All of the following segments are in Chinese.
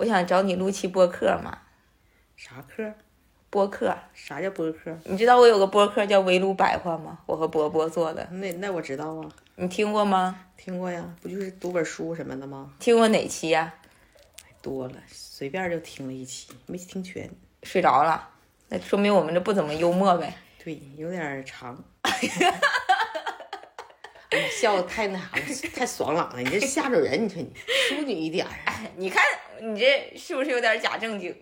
我想找你录期播客嘛，啥课？播客。啥叫播客？你知道我有个播客叫围炉百话吗？我和波波做的，那那我知道啊，你听过吗？听过呀，不就是读本书什么的吗？听过哪期呀、多了，随便就听了一期，没听全。睡着了，那说明我们这不怎么幽默呗。对，有点儿长。哎呀，笑的太那啥了，太爽朗了！你这吓着人，你说你淑女一点儿。你看你这是不是有点假正经？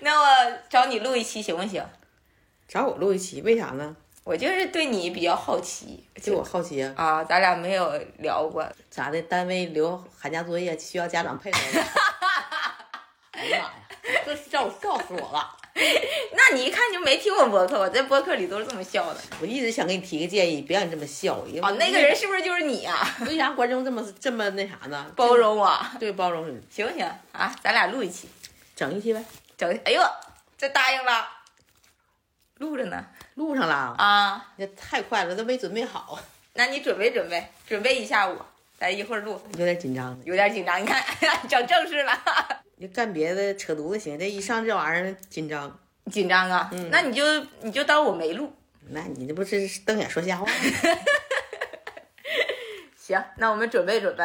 那我找你录一期行不行？找我录一期，为啥呢？我就是对你比较好奇，就我好奇啊，啊，咱俩没有聊过。咋的？单位留寒假作业需要家长配合吗？哎呀妈呀，这笑我笑死我了！那你一看就没听过播客，我在播客里都是这么笑的。我一直想给你提个建议，别让你这么笑。因为哦，那个人是不是就是你啊？为啥观众这么这么那啥呢？包容我，对包容你，行不行啊？咱俩录一期，整一期呗，整。哎呦，这答应了，录着呢录上了。啊。这太快了，都没准备好，那你准备准备，准备一下午，咱一会儿录。有点紧张。有点紧张，你看 整正式了，你干别的扯犊子行，这一上这玩意儿紧张，紧张啊。那你就你就当我没录。那你这不是瞪眼说瞎话吗？行，那我们准备准备。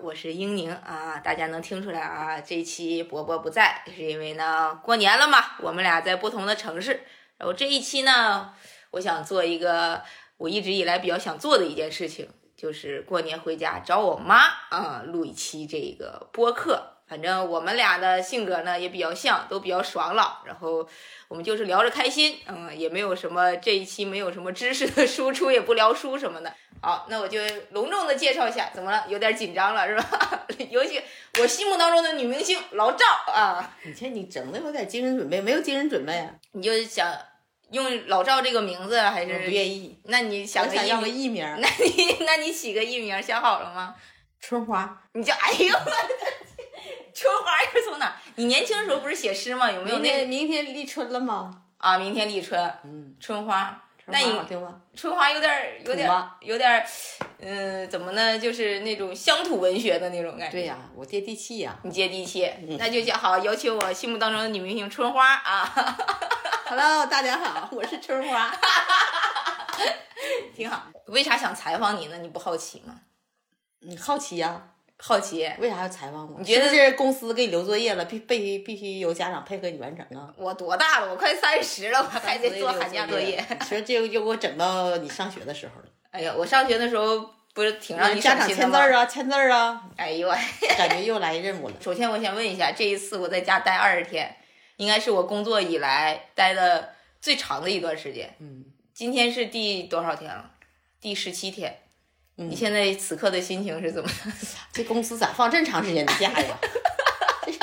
我是英宁啊。大家能听出来啊，这一期伯伯不在，是因为呢过年了嘛，我们俩在不同的城市。然后这一期呢，我想做一个我一直以来比较想做的一件事情，就是过年回家找我妈啊，录一期这个播客。反正我们俩的性格呢也比较像，都比较爽朗，然后我们就是聊着开心，嗯，也没有什么这一期没有什么知识的输出，也不聊书什么的。好，那我就隆重的介绍一下，怎么了？有点紧张了是吧？尤其我心目当中的女明星老赵啊，你看你整的有点精神准备，没有精神准备啊？你就想用老赵这个名字还是？愿意，那你想想要个？艺名，那你 那你起个艺名想好了吗？春花。你就哎呦，我的天 春花是从哪儿？你年轻时候不是写诗吗？有没有那明天立春了吗？啊？明天立春，嗯，春花。那你？春花有点儿有点儿有点儿，嗯、怎么呢？就是那种乡土文学的那种感觉。对呀、我接地气呀、你接地气，那就叫好，有请我心目当中的女明星春花啊，Hello，大家好，我是春花。挺好。为啥想采访你呢？你不好奇吗？你好奇呀、好奇，为啥要采访我？你觉得这是公司给你留作业了，必必须必须有家长配合你完成啊？我多大了？我快三十了，我还得做寒假作业。其实这个就给我整到你上学的时候了，哎呀，我上学的时候不是挺让你家长？签字啊，签字啊，哎呦喂！感觉又来任务了。首先我想问一下，这一次我在家待二十天，应该是我工作以来待的最长的一段时间。嗯，今天是第多少天了？第十七天。嗯你现在此刻的心情是怎么？这公司咋放这么长时间的假呀？这是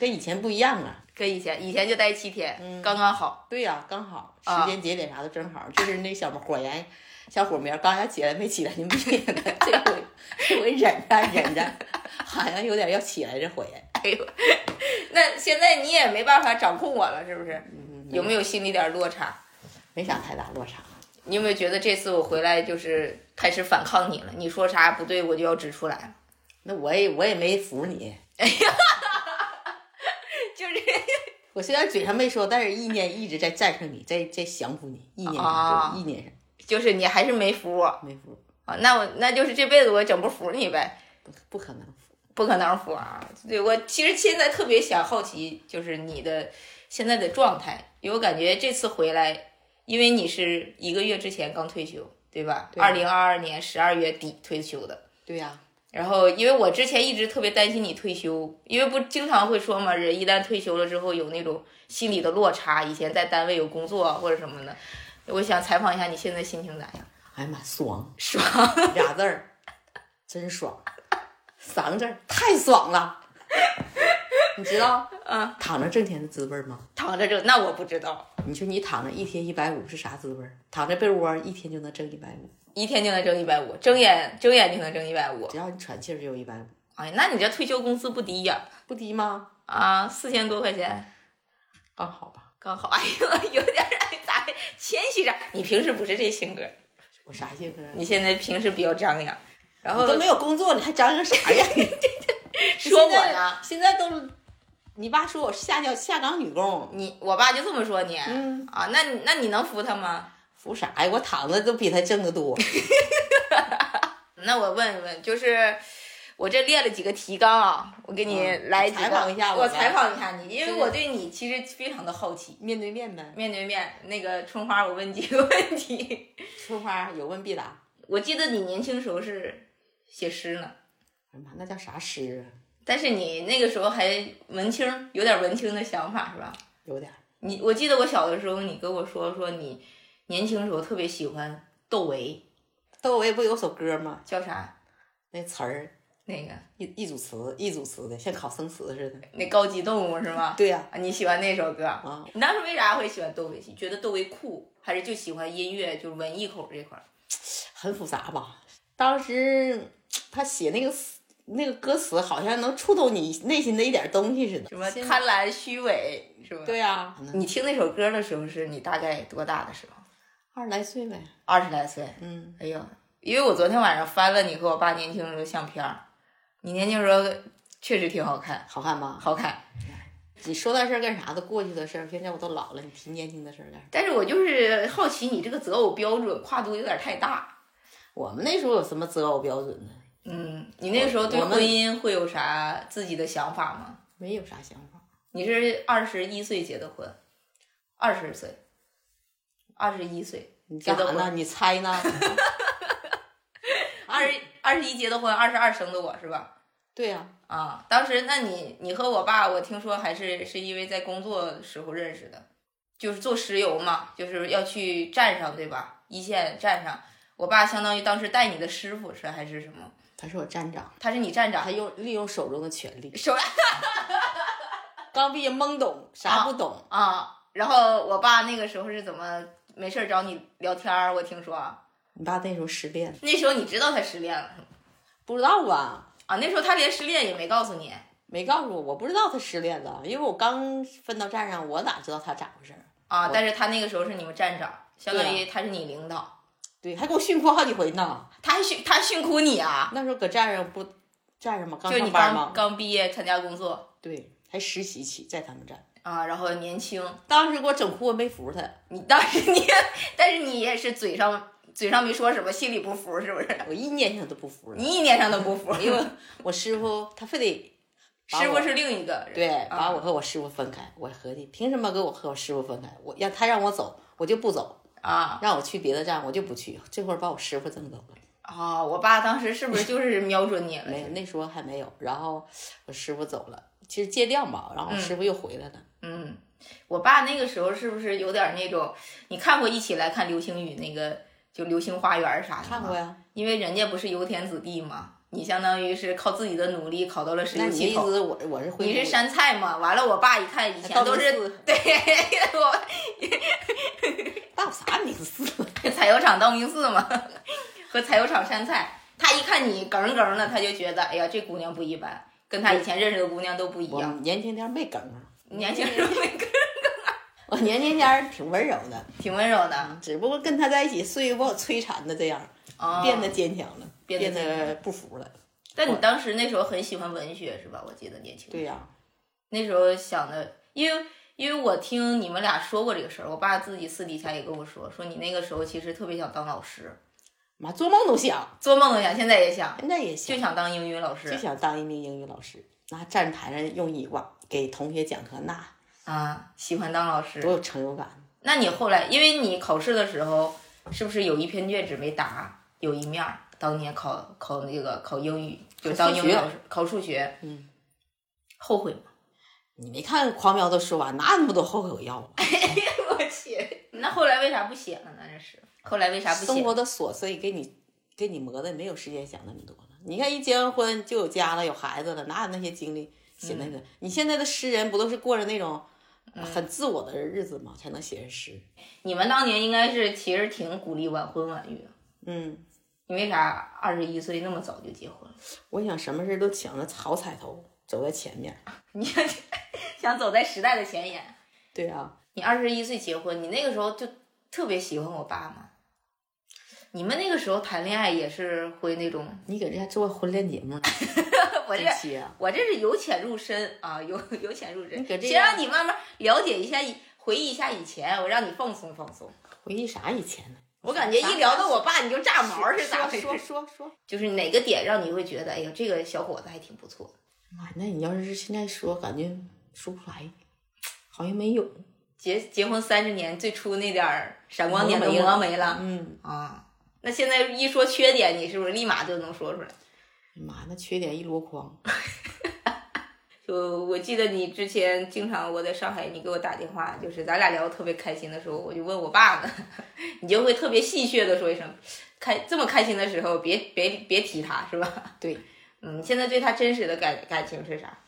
跟以前不一样啊。跟以前以前就待七天，嗯刚刚好。对呀、刚好啊时间节点啥的正好，就是那小火焰、小火苗刚要起来没起来就灭了，这回这回忍着忍着，好像有点要起来这火焰。哎呦，那现在你也没办法掌控我了，是不是？嗯，有没有心里点落差？没啥太大落差。你有没有觉得这次我回来就是开始反抗你了？你说啥不对，我就要指出来。那我也我也没服你，哎 呀就是我虽然嘴上没说，但是意念一直在战胜你，在在降服你，意念上、啊意念上就是你还是没服我没服，啊？那我那就是这辈子我整不服你呗。不不可能服。不可能服啊！对我其实现在特别想好奇，就是你的现在的状态，因为我感觉这次回来，因为你是一个月之前刚退休，对吧？对二零二二年十二月底退休的。对呀、然后，因为我之前一直特别担心你退休，因为不经常会说嘛，人一旦退休了之后有那种心理的落差，以前在单位有工作或者什么的，我想采访一下你现在心情咋样？哎呀妈，爽 爽！俩字儿，真爽，三个字儿太爽了。你知道嗯，躺着挣钱的滋味吗？躺着挣，那我不知道，你说你躺着一天一百五是啥滋味？躺在被窝一天就能挣一百五，一天就能挣一百五，睁眼睁眼就能挣一百五。只要你喘气儿就有一百五，哎，那你这退休工资不低呀？不低吗？啊，四千多块钱，刚好吧。刚好。哎呦，有点儿哎咋谦虚点？你平时不是这性格，我啥性格啊？你现在平时比较张扬，然后我都没有工作，你还张扬啥呀？说我呢。现在都，你爸说我下叫下岗女工，你我爸就这么说你，嗯啊，那你那你能服他吗？服啥呀？我躺着都比他挣得多。那我问一问，就是我这列了几个提纲啊，我给你嗯来几个，采访一下我我采访一下你，因为我对你其实非常的好奇。面对面呗。面对面，那个春花，我问几个问题。春花有问必答。我记得你年轻时候是写诗呢，哎呀妈，那叫啥诗啊？但是你那个时候还文青，有点文青的想法是吧？有点。你我记得我小的时候，你跟我说说你年轻时候特别喜欢窦唯，窦唯不有首歌吗？叫啥？那词儿那个一一组词一组词的，像考生词似的。那高级动物是吗？对呀、啊，你喜欢那首歌？啊，你当时为啥会喜欢窦唯？觉得窦唯酷，还是就喜欢音乐，就是文艺口这块儿？很复杂吧？当时他写那个词那个歌词，好像能触动你内心的一点东西似的。什么贪婪、虚伪，是吧？对呀、你听那首歌的时候，是你大概多大的时候？二十来岁呗。二十来岁。嗯，哎呦，因为我昨天晚上翻了你和我爸年轻时候相片儿，你年轻时候确实挺好看，好看吗？好看。你说那事儿干啥？都过去的事儿，现在我都老了，你提年轻的事儿干啥？但是我就是好奇，你这个择偶标准跨度有点太大。我们那时候有什么择偶标准呢？嗯，你那个时候对婚姻会有啥自己的想法吗？没有啥想法。你是二十一岁结的婚，二十岁，二十一岁你结的婚呢？，你猜呢？二十二十一结的婚，二十二生的我是吧？对呀、啊，当时那你你和我爸，我听说还是是因为在工作时候认识的，就是做石油嘛，就是要去站上对吧？一线站上，我爸相当于当时带你的师傅是还是什么？他是我站长，他是你站长他，用利用手中的权力，手 刚毕业懵懂，啥不懂。啊。然后我爸那个时候是怎么没事儿找你聊天儿？我听说你爸那时候失恋，那时候你知道他失恋了？不知道啊？啊，那时候他连失恋也没告诉你没告诉我，我不知道他失恋了，因为我刚分到站上，我哪知道他咋回事儿？啊，但是他那个时候是你们站长，相当于他是你领导，对，还给我训哭好几回呢。他还训他训哭你啊？那时候搁站上不站上吗？刚上班吗？刚刚毕业参加工作对，还实习期在他们站。啊，然后年轻，当时给我整哭，我没服他。你当时你，但是你也是嘴上嘴上没说什么，心里不服是不是？我一年上都不服了，你一年上都不服，因为我师傅他非得师傅是另一个人，对啊把我和我师傅分开。我合计凭什么给我和我师傅分开？我让他让我走，我就不走；啊让我去别的站，我就不去。这会儿把我师傅挣走了。啊！我爸当时是不是就是瞄准你了？没有，那时候还没有。然后我师傅走了，其实借调嘛，然后我师傅又回来了。嗯，我爸那个时候是不是有点那种？你看过《一起来看流星雨》那个就《流星花园》啥的吗看过呀？因为人家不是油田子弟嘛，你相当于是靠自己的努力考到了石那你油气口。意思我我是回你是山菜嘛？完了，我爸一看以前都是对我 大有啥名字？采油厂道明寺嘛，和采油厂山菜。他一看你梗儿梗的，他就觉得，哎呀，这姑娘不一般，跟他以前认识的姑娘都不一样。年轻点没梗啊，年轻时候那个我年轻点儿挺温柔的，挺温柔的，只不过跟他在一起，岁月把我摧残的这样，哦变得坚强了，变得不服了。但你当时那时候很喜欢文学是吧？我记得年轻。对呀、那时候想的，因为因为我听你们俩说过这个事儿，我爸自己私底下也跟我说，说你那个时候其实特别想当老师，妈做梦都想，做梦都想，现在也想，现在也想就，想当英语老师就想当一名英语老师。那站台上用一往给同学讲课，那啊，喜欢当老师。多有成就感。那你后来，因为你考试的时候，是不是有一篇卷子没答？有一面儿，当年考考那个考英语，就考数学当英语老师，考数学，嗯，后悔吗？你没看狂飙都说完，哪有那么多后悔药啊？我去，那后来为啥不写了呢？这是后来为啥不写？生活的琐碎给你给你磨的，没有时间想那么多了。你看一结完婚就有家了，有孩子了，哪有那些精力写那个。你现在的诗人不都是过着那种很自我的日子吗？才能写成诗。你们当年应该是其实挺鼓励晚婚晚育的，嗯，你为啥二十一岁那么早就结婚？我想什么事都抢着好彩头，走在前面。你 想想走在时代的前沿。对啊，你二十一岁结婚，你那个时候就特别喜欢我爸吗？你们那个时候谈恋爱也是会那种，你搁这还做婚恋节目呢？我这我这是由浅入深啊，由由浅入深，先让你慢慢了解一下，回忆一下以前，我让你放松放松。回忆啥以前呢？我感觉一聊到我爸你就炸毛是咋回事？说说。就是哪个点让你会觉得，哎呀，这个小伙子还挺不错。妈，那你要是现在说，感觉说不出来，好像没有。结结婚三十年，最初那点儿闪光点都磨没了磨没了嗯，啊。那现在一说缺点，你是不是立马就能说出来？妈，那缺点一箩筐。就我记得你之前经常我在上海，你给我打电话，就是咱俩聊得特别开心的时候，我就问我爸呢，你就会特别戏谑的说一声，开这么开心的时候，别别别提他是吧？对，嗯，现在对他真实的感感情是啥？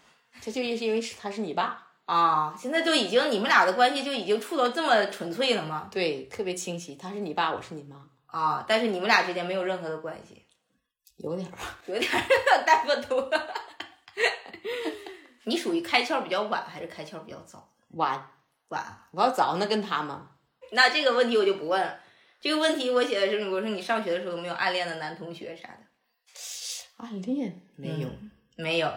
这就是因为是他是你爸，啊，现在就已经你们俩的关系就已经处到这么纯粹了吗？对，特别清晰。他是你爸，我是你妈，啊，但是你们俩之间没有任何的关系，有点儿吧。有点儿 带不多。你属于开窍比较晚还是开窍比较早？晚，晚啊。我要早那跟他吗？那这个问题我就不问了。这个问题我写的是，我说你上学的时候有没有暗恋的男同学啥的？暗恋没有，没有。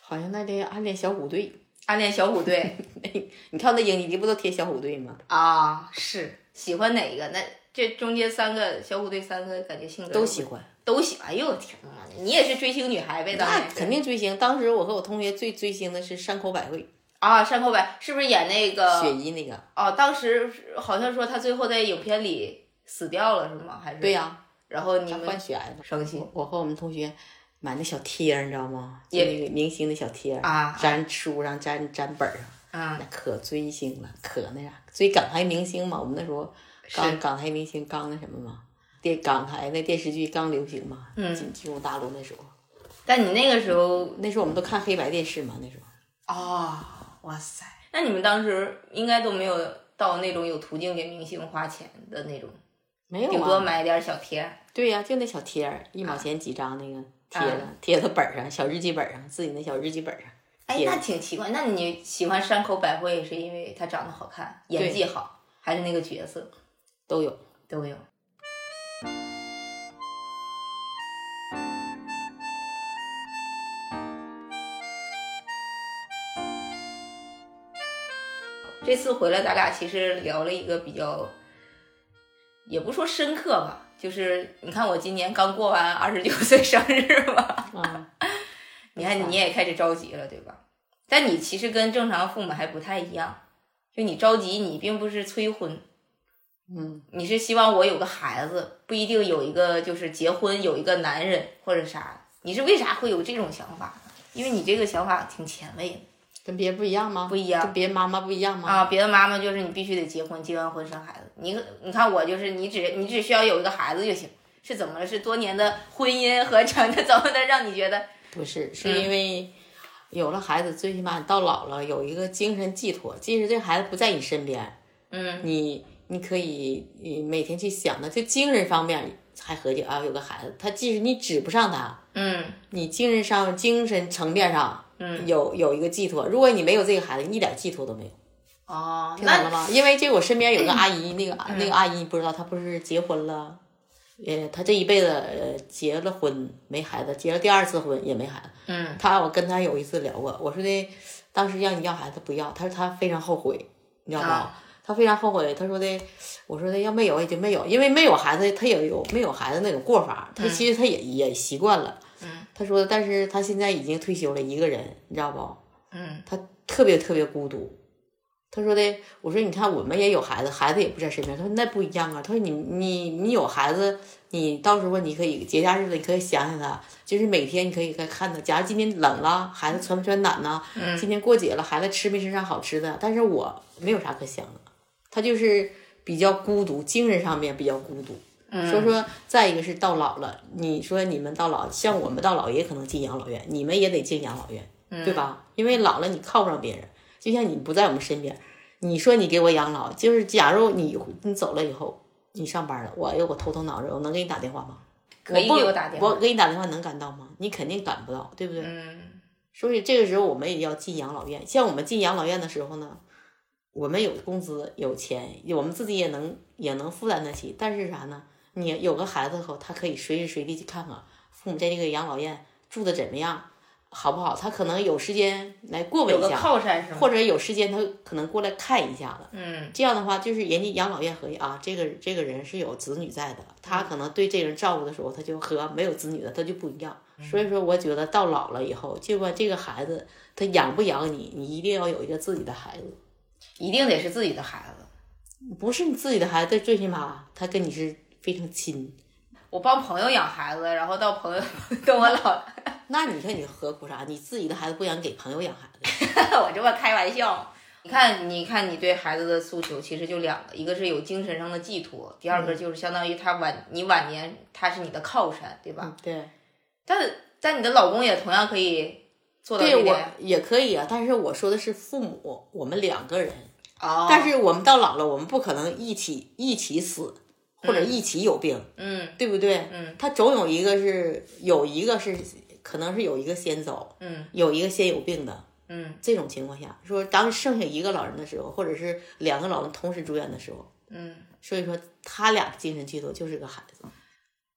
好像那天暗恋小虎队。暗恋小虎队 你看那影集不都贴小虎队吗？啊，是喜欢哪一个？那这中间三个小虎队三个感觉性格都喜欢。都喜欢。哎呦我天呐，你也是追星女孩呗？当那肯定追星。当时我和我同学最追星的是山口百惠，啊，山口百是不是演那个？雪姨那个。哦，当时好像说他最后在影片里死掉了，是吗？还是对呀、然后你他患血癌了。伤心我和我们同学买那小贴儿，你知道吗？就那个明星的小贴儿，啊粘书上粘粘本上，啊那可追星了，可那啥，追港台明星嘛。我们那时候刚是港台明星刚那什么嘛，电港台那电视剧刚流行嘛，嗯进进入大陆那时候，但你那个时候那时候我们都看黑白电视嘛，那时候哦、哇塞，那你们当时应该都没有到那种有途径给明星花钱的那种，没有顶多啊。买点小贴。对呀、就那小贴儿，一毛钱几张那个贴啊，贴到本上，小日记本上，自己那小日记本上。哎，那挺奇怪。那你喜欢山口百惠是因为她长得好看，演技好，还是那个角色都有。都有？这次回来，咱俩其实聊了一个比较，也不说深刻吧，就是你看我今年刚过完二十九岁生日嘛，嗯，你看你也开始着急了，对吧？但你其实跟正常父母还不太一样，就你着急，你并不是催婚，嗯，你是希望我有个孩子，不一定有一个就是结婚有一个男人或者啥。你是为啥会有这种想法呢？因为你这个想法挺前卫的跟别人不一样吗？不一样跟别的妈妈不一样吗？啊！别的妈妈就是你必须得结婚，结完婚生孩子。你你看我就是你只你只需要有一个孩子就行，是怎么了？是多年的婚姻和成的怎么的让你觉得 不是，是嗯因为有了孩子，最起码你到老了有一个精神寄托。即使这孩子不在你身边，嗯你你可以呃每天去想的，就精神方面还合计啊，有个孩子，他即使你指不上他，嗯你精神上精神层面上嗯有有一个寄托。如果你没有这个孩子，一点寄托都没有。哦，听懂了吗？因为这我身边有个阿姨，那个那个阿姨你不知道，她不是结婚了，呃，她这一辈子呃结了婚没孩子，结了第二次婚也没孩子。嗯她我跟她有一次聊过，我说的当时让你要孩子不要，她说她非常后悔，你知道啊吧？她非常后悔，他说的，我说的要没有也就没有，因为没有孩子，他也有没有孩子那种过法，他其实他也也习惯了。嗯，他说，但是他现在已经退休了，一个人，你知道不？嗯他特别特别孤独。他说的，我说你看我们也有孩子，孩子也不在身边。他说那不一样啊。他说你你你有孩子，你到时候你可以节假日了，你可以想想他，就是每天你可以该看他。假如今天冷了，孩子穿不穿暖呢？今天过节了，孩子吃没吃上好吃的？但是我没有啥可想的，他就是比较孤独，精神上面比较孤独。所以说，再一个是到老了，你说你们到老，像我们到老也可能进养老院，你们也得进养老院。对吧？因为老了你靠不上别人，就像你不在我们身边，你说你给我养老，就是假如你你走了以后，你上班了，我有我头疼脑热，我能给你打电话吗？可以不给我打电话我给你打电话能赶到吗？你肯定赶不到，对不对？嗯所以这个时候我们也要进养老院。像我们进养老院的时候呢，我们有工资有钱，我们自己也能也能负担得起。但是啥呢？你有个孩子后，他可以随时随地去看看父母在这个养老院住的怎么样，好不好？他可能有时间来过问一下，靠山？或者有时间他可能过来看一下子。嗯这样的话，就是人家养老院合计啊，这个这个人是有子女在的，他可能对这个人照顾的时候，他就和没有子女的他就不一样。所以说，我觉得到老了以后，就管这个孩子他养不养你，你一定要有一个自己的孩子，一定得是自己的孩子。不是你自己的孩子，最起码他跟你是非常亲。我帮朋友养孩子，然后到朋友跟我老，那你看你何苦啥？你自己的孩子不想给朋友养孩子，我这么开玩笑。你看，你看，你对孩子的诉求其实就两个，一个是有精神上的寄托，第二个就是相当于他晚你晚年他是你的靠山，对吧？对，但但你的老公也同样可以做到这对我点。也可以啊。但是我说的是父母，我们两个人。哦，但是我们到老了，我们不可能一起一起死，或者一起有病，嗯对不对？嗯，他总有一个是有一个是可能是有一个先走，嗯有一个先有病的。嗯这种情况下，说当剩下一个老人的时候，或者是两个老人同时住院的时候，嗯。所以说他俩的精神寄托就是个孩子。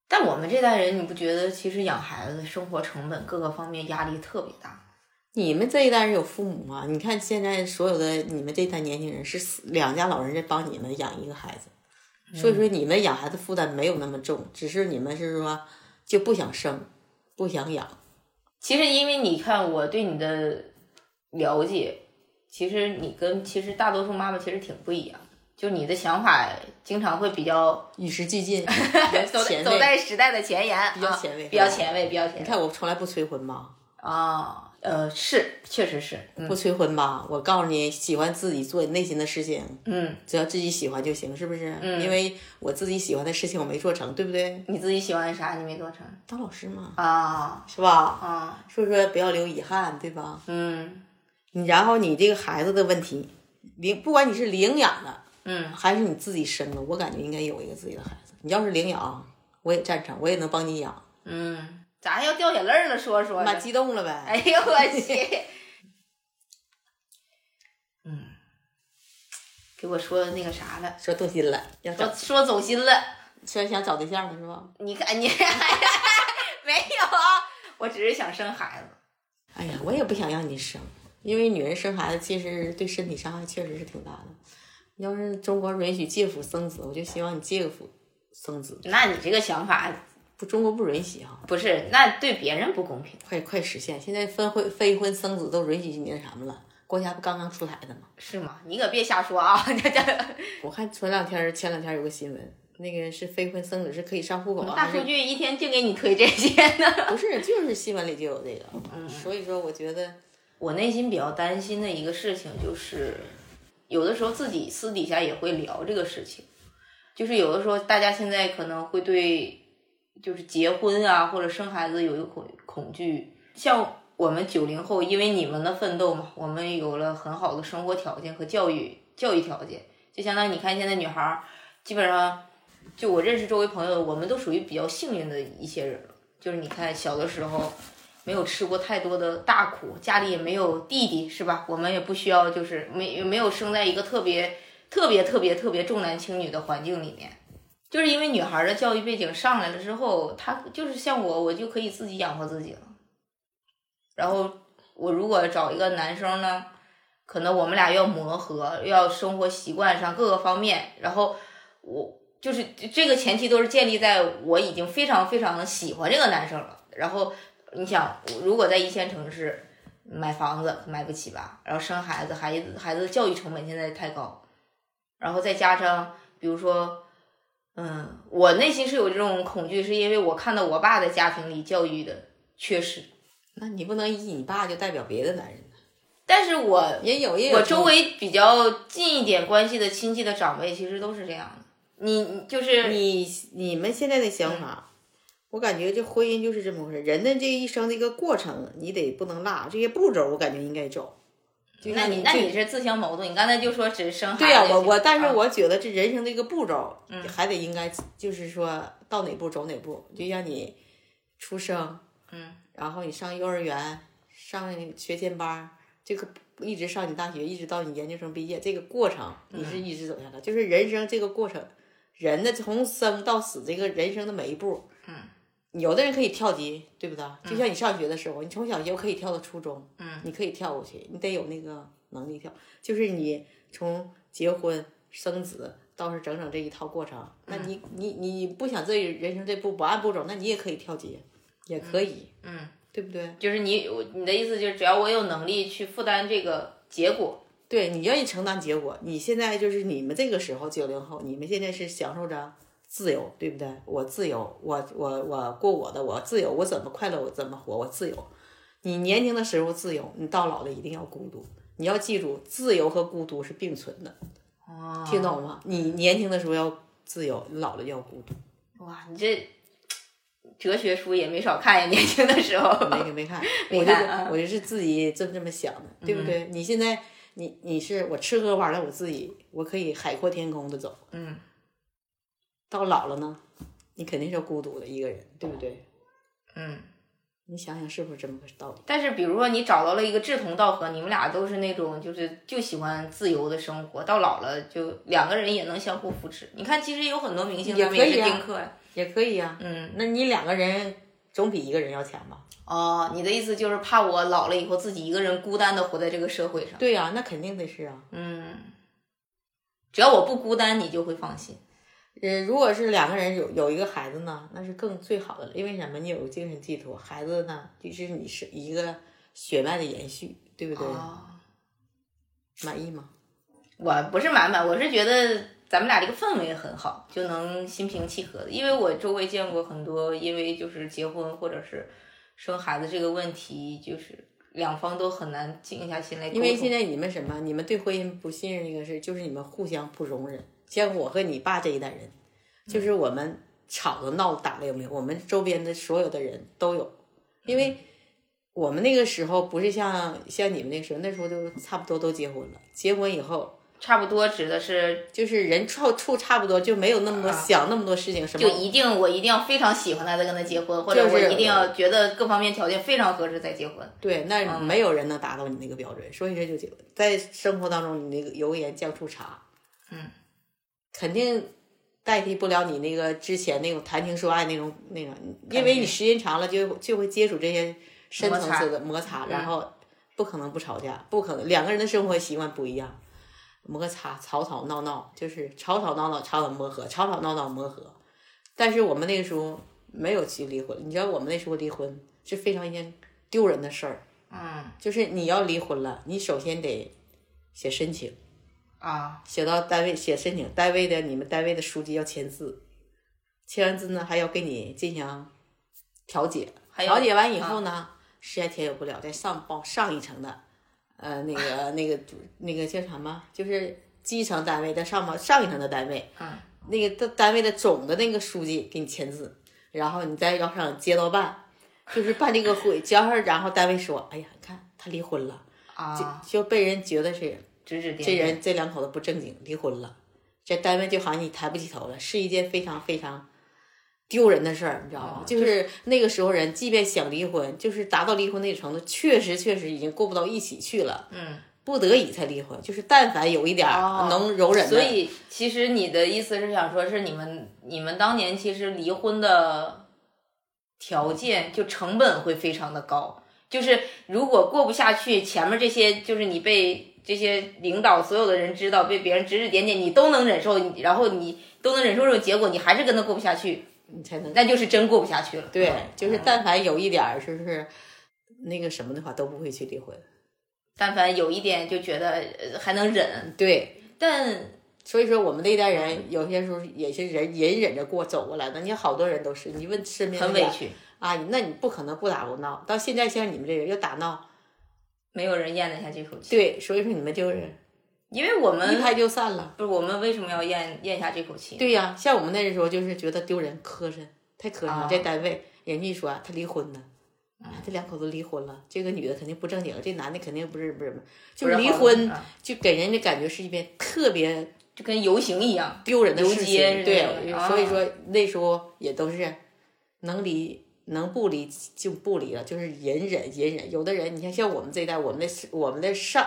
但我们这代人，你不觉得其实养孩子生活成本各个方面压力特别大？你们这一代人有父母吗？你看现在所有的你们这一代年轻人是死两家老人在帮你们养一个孩子，所以说你们养孩子负担没有那么重，只是你们是说就不想生，不想养。其实因为你看我对你的了解，其实你跟其实大多数妈妈其实挺不一样的，就你的想法经常会比较与时俱进，走在走。在时代的前沿，比较啊前卫比较前卫，比较前卫。你看我从来不催婚吧，啊，呃，是，确实是，嗯不催婚吧。我告诉你，喜欢自己做内心的事情，嗯，只要自己喜欢就行，是不是？嗯因为我自己喜欢的事情我没做成，对不对？你自己喜欢啥你没做成当老师嘛，啊是吧？啊，所以说不要留遗憾，对吧？嗯你然后你这个孩子的问题，领不管你是领养的嗯，还是你自己生的，我感觉应该有一个自己的孩子。你要是领养，我也赞成，我也能帮你养。嗯，咋要掉眼泪了？说说妈，激动了呗？哎呦我去，嗯，给我说那个啥了，说动心了，要找说说走心了。说想找对象了是吧？你看你 没有啊，我只是想生孩子。哎呀，我也不想让你生，因为女人生孩子其实对身体伤害确实是挺大的。要是中国允许借腹生子，我就希望你借个腹生子。那你这个想法不，中国不允许哈，不是，那对别人不公平。快快实现！现在分婚非婚生子都允许那什么了，国家不刚刚出台的吗？是吗？你可别瞎说啊！这这 我看前两天前两天有个新闻，那个是非婚生子是可以上户口啊，大数据一天净给你推这些呢。不是，就是新闻里就有这个。嗯，所以说我觉得我内心比较担心的一个事情就是，有的时候自己私底下也会聊这个事情，就是有的时候大家现在可能会对就是结婚啊或者生孩子有一个恐恐惧，像我们九零后，因为你们的奋斗嘛，我们有了很好的生活条件和教育教育条件，就相当于你看现在女孩儿基本上，就我认识周围朋友，我们都属于比较幸运的一些人，就是你看小的时候。没有吃过太多的大苦，家里也没有弟弟，是吧？我们也不需要，就是没没有生在一个特别特别特别特别重男轻女的环境里面。就是因为女孩的教育背景上来了之后，她就是像我，我就可以自己养活自己了。然后我如果找一个男生呢，可能我们俩要磨合，要生活习惯上各个方面，然后我就是这个前提都是建立在我已经非常非常的喜欢这个男生了，然后。你想，如果在一线城市买房子买不起吧，然后生孩子，孩子孩子的教育成本现在太高，然后再加上比如说，嗯，我内心是有这种恐惧，是因为我看到我爸的家庭里教育的缺失，那你不能以你爸就代表别的男人，但是我也有也有我周围比较近一点关系的亲戚的长辈，其实都是这样的。你你就是你你们现在的想法，我感觉这婚姻就是这么回事，人的这一生的一个过程，你得不能落这些步骤，我感觉应该走。就那你那你是自相矛盾。你刚才就说只生孩子我我，但是啊我觉得这人生的一个步骤，嗯还得应该就是说到哪步走哪步。就像你出生，嗯，然后你上幼儿园，上学前班儿，这个一直上你大学，一直到你研究生毕业，这个过程你是嗯一直走下来，就是人生这个过程，人的从生到死这个人生的每一步，嗯，有的人可以跳级，对不对？就像你上学的时候，你从小学可以跳到初中，嗯，你可以跳过去，你得有那个能力跳。就是你从结婚生子到是整整这一套过程，那你你你不想这人生这步不按步走，那你也可以跳级，也可以，嗯，对不对？就是你我你的意思就是只要我有能力去负担这个结果，对你愿意承担结果，你现在就是你们这个时候九零后，你们现在是享受着自由，对不对？我自由，我我我过我的，我自由，我怎么快乐我怎么活，我自由。你年轻的时候自由，你到老了一定要孤独。你要记住，自由和孤独是并存的，哦听懂吗？你年轻的时候要自由，你老了要孤独。哇，你这哲学书也没少看呀，年轻的时候。没 没看，没我就我就是自己这么这么想的，对不对？你现在你你是我吃喝玩乐，我自己我可以海阔天空的走。嗯，到老了呢，你肯定是孤独的一个人，对不对？嗯，你想想是不是这么个道理？但是比如说你找到了一个志同道合，你们俩都是那种就是就喜欢自由的生活，到老了就两个人也能相互扶持。你看，其实有很多明星也可以啊丁克呀。也可以呀、嗯，那你两个人总比一个人要强吧？哦，你的意思就是怕我老了以后自己一个人孤单的活在这个社会上。对呀、那肯定得是啊。嗯，只要我不孤单，你就会放心。呃，如果是两个人有有一个孩子呢，那是更最好的了，因为什么？你有个精神寄托，孩子呢，就是你是一个血脉的延续，对不对？哦，满意吗？我不是满满，我是觉得咱们俩这个氛围很好，就能心平气和的。因为我周围见过很多，因为就是结婚或者是生孩子这个问题，就是两方都很难静下心来。因为现在你们什么？你们对婚姻不信任这个事，就是你们互相不容忍。像我和你爸这一代人，就是我们吵的、闹的、打的有没有？我们周边的所有的人都有，因为我们那个时候不是像像你们那个时候，那时候就差不多都结婚了。结婚以后，差不多指的是，就是人处处差不多，就没有那么多、想那么多事情，什么就一定我一定要非常喜欢他再跟他结婚，或者是我一定要觉得各方面条件非常合适再结婚。对，那没有人能达到你那个标准，所以说就结婚。在生活当中，你那个油盐酱醋茶，嗯，肯定代替不了你那个之前那种谈情说爱那种那个，因为你时间长了就就会接触这些深层次的摩擦，然后不可能不吵架，不可能两个人的生活习惯不一样，摩擦吵吵闹闹就是吵吵闹闹，吵吵磨合，吵吵闹闹磨合。但是我们那个时候没有去离婚，你知道我们那时候离婚是非常一件丢人的事儿。嗯就是你要离婚了，你首先得写申请，啊，写到单位写申请，单位的你们单位的书记要签字，签完字呢还要给你进行调解，调解完以后呢，实在调解不了，再上报上一层的，呃，那个 那个那个叫什么，就是基层单位的上报上一层的单位，嗯，那个单单位的总的那个书记给你签字，然后你再要上街道办。就是办这个会，交上，然后单位说：“哎呀，你看他离婚了，啊，就被人觉得是指指点点这。人这两口子不正经，离婚了，这单位就好像你抬不起头了，是一件非常非常丢人的事儿，你知道吗？哦就是那个时候人，即便想离婚，就是达到离婚那个程度，确实确实已经过不到一起去了，嗯，不得已才离婚。就是但凡有一点能容忍的，所以其实你的意思是想说，是你们你们当年其实离婚的条件就成本会非常的高，就是如果过不下去，前面这些就是你被这些领导所有的人知道，被别人指指点点，你都能忍受，然后你都能忍受这种结果，你还是跟他过不下去，你才能那就是真过不下去了。对嗯，就是但凡有一点儿就是那个什么的话，都不会去离婚。但凡有一点就觉得呃还能忍，对，但所以说我们那一代人有些时候也是忍隐忍着过走过来的。你好多人都是，你问身边很委屈，啊，那你不可能不打不闹。到现在像你们这人又打闹，没有人咽得下这口气。对，所以说你们就是因为我们一拍就散了。不是我们为什么要咽咽下这口气？对呀、像我们那时候就是觉得丢人磕碜，太磕碜了。啊在单位，人家一说他离婚了。啊这两口子离婚了，这个女的肯定不正经，这男的肯定不是不是，就离婚啊就给人的感觉是一件特别就跟游行一样。丢人的游事情。街对所以说那时候也都是能离能不离就不离了，就是隐忍隐忍。有的人，你看像我们这一代，我们的我们的上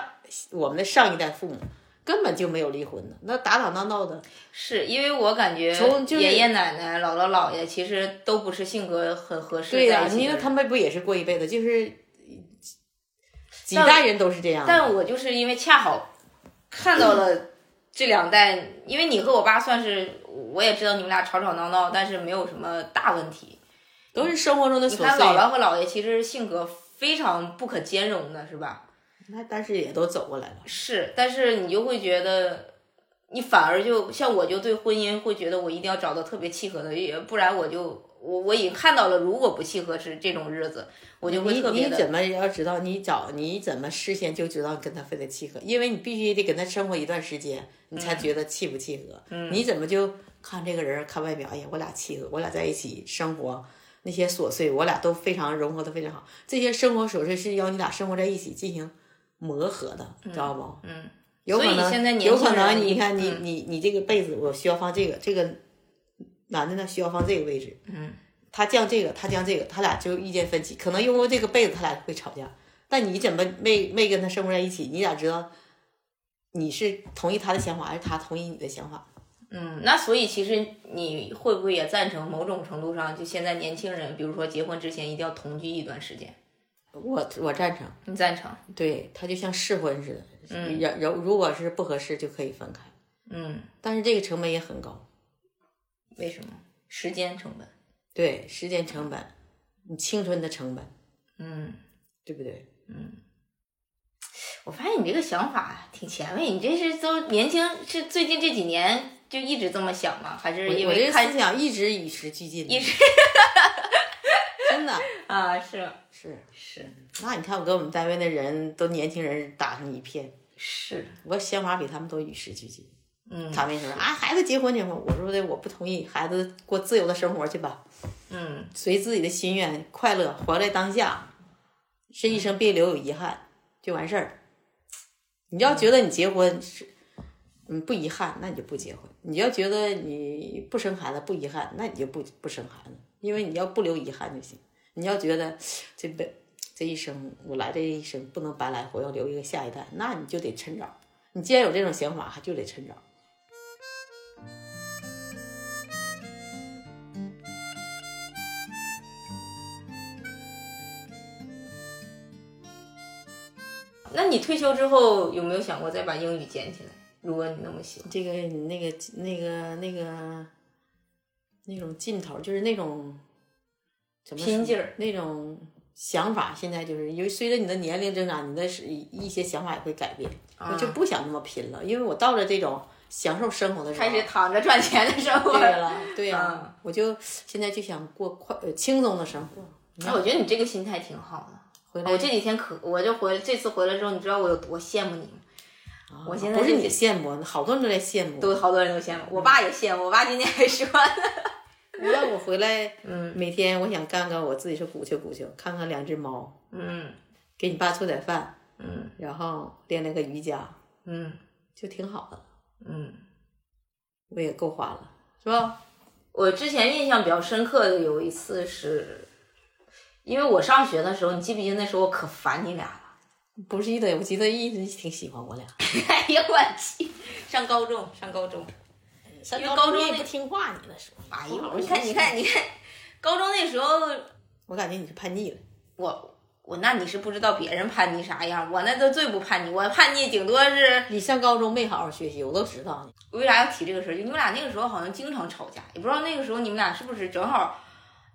我们的上一代父母根本就没有离婚的，那打打闹闹的。是因为我感觉从就是爷爷奶奶、姥姥姥爷其实都不是性格很合适对呀、因为他们不也是过一辈子，就是几但代人都是这样的。但我就是因为恰好看到了这两代，因为你和我爸算是，我也知道你们俩吵吵闹闹，但是没有什么大问题。都是生活中的琐你看。姥姥和姥爷其实性格非常不可兼容的，是吧？那但是也都走过来了。是，但是你就会觉得，你反而就像我就对婚姻会觉得我一定要找到特别契合的，也不然我就我我已经看到了，如果不契合是这种日子，我就会你特别的你怎么要知道？你找你怎么事先就知道跟他非得契合？因为你必须得跟他生活一段时间，你才觉得契不契合。嗯你怎么就看这个人看外表？哎呀，我俩契合，我俩在一起生活那些琐碎，我俩都非常融合的非常好。这些生活琐碎是要你俩生活在一起进行磨合的，知道不？嗯，有可能有可能，你看你嗯你你这个被子，我需要放这个，这个男的呢需要放这个位置，嗯，他降这个，他降这个，他俩就意见分歧，可能因为这个被子他俩会吵架，但你怎么没没跟他生活在一起？你咋知道你是同意他的想法，还是他同意你的想法？嗯，那所以其实你会不会也赞成某种程度上，就现在年轻人，比如说结婚之前一定要同居一段时间，我我赞成，你赞成？对他就像试婚似的，嗯然然如果是不合适就可以分开，嗯，但是这个成本也很高。为什么？时间成本。对，时间成本，你青春的成本，嗯，对不对？嗯我发现你这个想法挺前卫，你这是都年轻，是最近这几年就一直这么想吗？还是因为看思想一直与时俱进，一直 真的啊？是是。是那你看，我跟我们单位的人都年轻人打成一片，是，我想法比他们都与时俱进。嗯他们说啊，孩子结婚结婚，我说的我不同意，孩子过自由的生活去吧，嗯随自己的心愿，快乐，活在当下，这一生别留有遗憾，就完事儿。你要觉得你结婚是，嗯不遗憾，那你就不结婚；你要觉得你不生孩子不遗憾，那你就不不生孩子，因为你要不留遗憾就行。你要觉得这辈这一生我来这一生不能白来，我要留一个下一代，那你就得趁早。你既然有这种想法，就得趁早。那你退休之后有没有想过再把英语捡起来？如果你那么喜欢，这个你那个那个那个那种劲头，就是那种拼劲儿那种想法，现在就是因为随着你的年龄增长，你的是一些想法也会改变，啊我就不想那么拼了，因为我到了这种享受生活的时候，开始躺着赚钱的生活对了，对呀、嗯我就现在就想过快呃轻松的生活。哎我觉得你这个心态挺好的。回来我这几天可，我就回这次回来之后，你知道我有多羡慕你吗？我现在不是你羡慕，好多人都在羡慕。都好多人都羡慕，我爸也羡慕，我爸今天还说呢。那我回来，嗯每天我想干干我自己是鼓秋鼓秋，看看两只猫，嗯给你爸做点饭，嗯然后练练个瑜伽，嗯就挺好的。嗯。我也够花了，是吧？我之前印象比较深刻的有一次是，因为我上学的时候，你记不记得那时候我可烦你俩了？不是的，我记得一直挺喜欢我俩。哎呀，我去！上高中，上高中，上高中也不听话，你那时候。哎呦，不好好你看，你看，你看，高中那时候，我感觉你是叛逆了。我我那你是不知道别人叛逆啥样，我那都最不叛逆，我叛逆顶多是你上高中没好好学习，我都知道你。为啥要提这个事儿？就你们俩那个时候好像经常吵架，也不知道那个时候你们俩是不是正好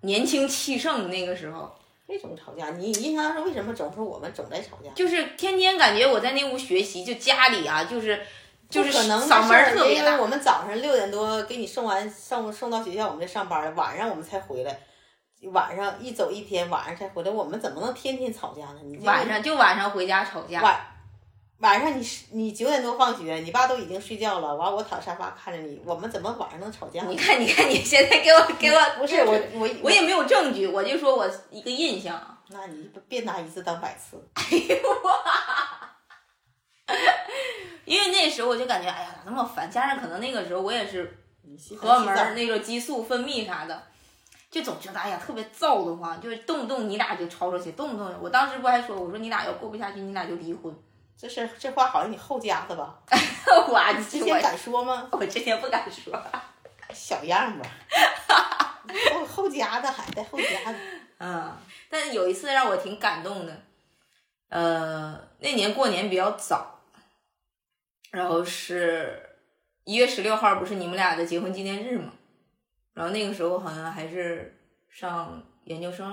年轻气盛那个时候，为什么吵架？你印象中为什么总是我们总在吵架？就是天天感觉我在那屋学习，就家里啊，就是就是可能嗓门特别大因为我。们早上六点多给你送完送送到学校，我们就上班了，晚上我们才回来。晚上一走一天，晚上才回来，我们怎么能天天吵架呢？你这个晚上就晚上回家吵架，晚晚上你十你九点多放学，你爸都已经睡觉了，完我躺沙发看着你，我们怎么晚上能吵架？你看，你看，你现在给我给我，不是我我我也没有证据，我就说我一个印象。那你别拿一次当百次。因为那时候我就感觉，哎呀，咋那么烦？加上可能那个时候我也是荷尔蒙那个激素分泌啥的，就总觉得哎呀特别燥的慌，就是动不动你俩就吵吵起，动不动我当时不还说，我说你俩要过不下去，你俩就离婚。这是这话好像你后加的吧？我之前敢说吗？我之前不敢说。小样吧，后后加的还在后加的。嗯，但是有一次让我挺感动的，呃，那年过年比较早，然后是一月十六号，不是你们俩的结婚纪念日吗？然后那个时候好像还是上研究生，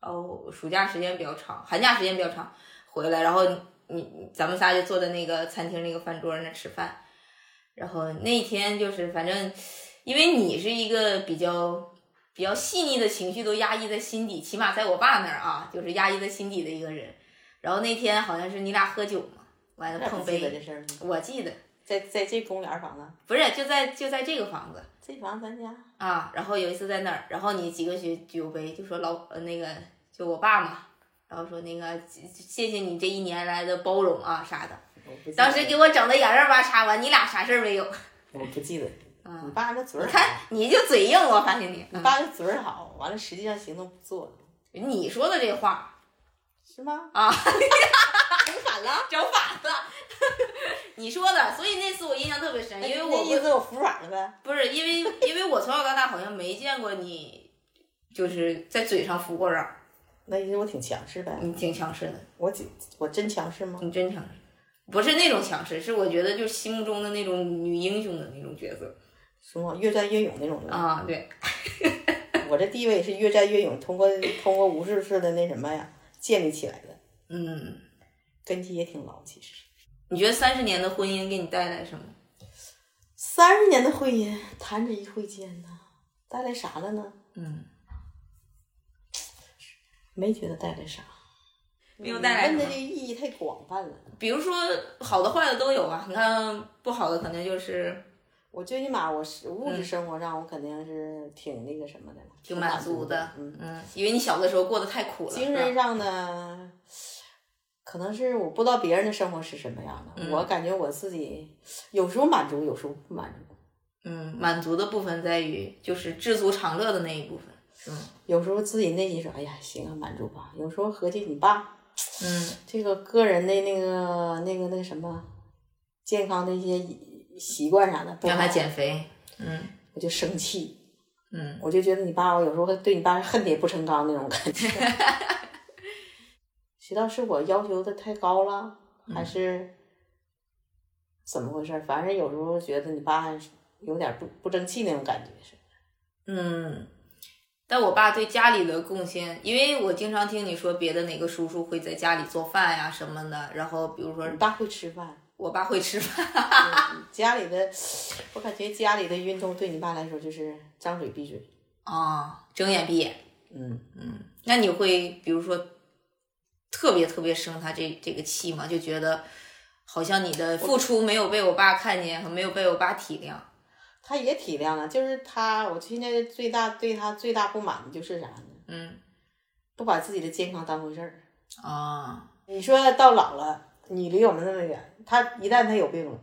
然后暑假时间比较长，寒假时间比较长，回来，然后你你咱们仨就坐在那个餐厅那个饭桌那吃饭，然后那一天就是反正，因为你是一个比较比较细腻的情绪都压抑在心底，起码在我爸那儿啊，就是压抑在心底的一个人。然后那天好像是你俩喝酒嘛，完了碰杯，这事儿？我记得在在这公园房子，不是就在就在这个房子这房咱家啊。然后有一次在那儿，然后你几个举酒杯，就说老呃那个就我爸嘛，然后说那个谢谢你这一年来的包容啊啥的。当时给我整的眼泪巴叉完，你俩啥事儿没有。我不记得。啊你爸那嘴儿你看，你就嘴硬，我发现你。你爸那嘴儿好，完了实际上行动不做，了你说的这话是吗？啊，整反了。整反了。你说的，所以那次我印象特别深，因为我那意思我服软了呗。不是因为因为我从小到大好像没见过你，就是在嘴上服过软儿，那意思我挺强势呗。你挺强势的，我挺我真强势吗？你真强势，不是那种强势，是我觉得就是心目中的那种女英雄的那种角色什么越战越勇那种的。啊，对，我这地位是越战越勇，通过通过无数次的那什么呀建立起来的，嗯，根基也挺牢。其实你觉得三十年的婚姻给你带来什么？三十年的婚姻，弹指一挥间呐，带来啥了呢？嗯，没觉得带来啥。没有带来什么你问的这意义太广泛了。比如说好的坏的都有啊，你看不好的肯定就是我最起码我是物质生活上，我肯定是挺那个什么的，挺满足的的，。嗯，嗯，因为你小的时候过得太苦了，精神上呢，可能是我不知道别人的生活是什么样的，嗯我感觉我自己有时候满足，有时候不满足，嗯，满足的部分在于就是知足常乐的那一部分，有时候自己内心说，哎呀，行啊，满足吧。有时候合计你爸嗯 这个个人的那个那个那个什么健康的一些习惯啥的，不让他减肥，嗯我就生气。嗯我就觉得你爸，我有时候对你爸是恨铁不成钢那种感觉。知道是我要求的太高了，还是怎么回事儿？反正有时候觉得你爸有点不不争气那种感觉是。嗯。但我爸对家里的贡献，因为我经常听你说别的哪个叔叔会在家里做饭呀什么的，然后比如说你爸会吃饭，我爸会吃饭，嗯 家里的，我感觉家里的运动对你爸来说就是张嘴闭嘴。啊，睁眼闭眼。嗯，那你会比如说特别特别生他这这个气吗？就觉得好像你的付出没有被我爸看见和没有被我爸体谅。他也体谅了，就是他，我现在最大对他最大不满的就是啥呢？嗯不把自己的健康当回事儿。啊，你说到老了，你离我们那么远，他一旦他有病了，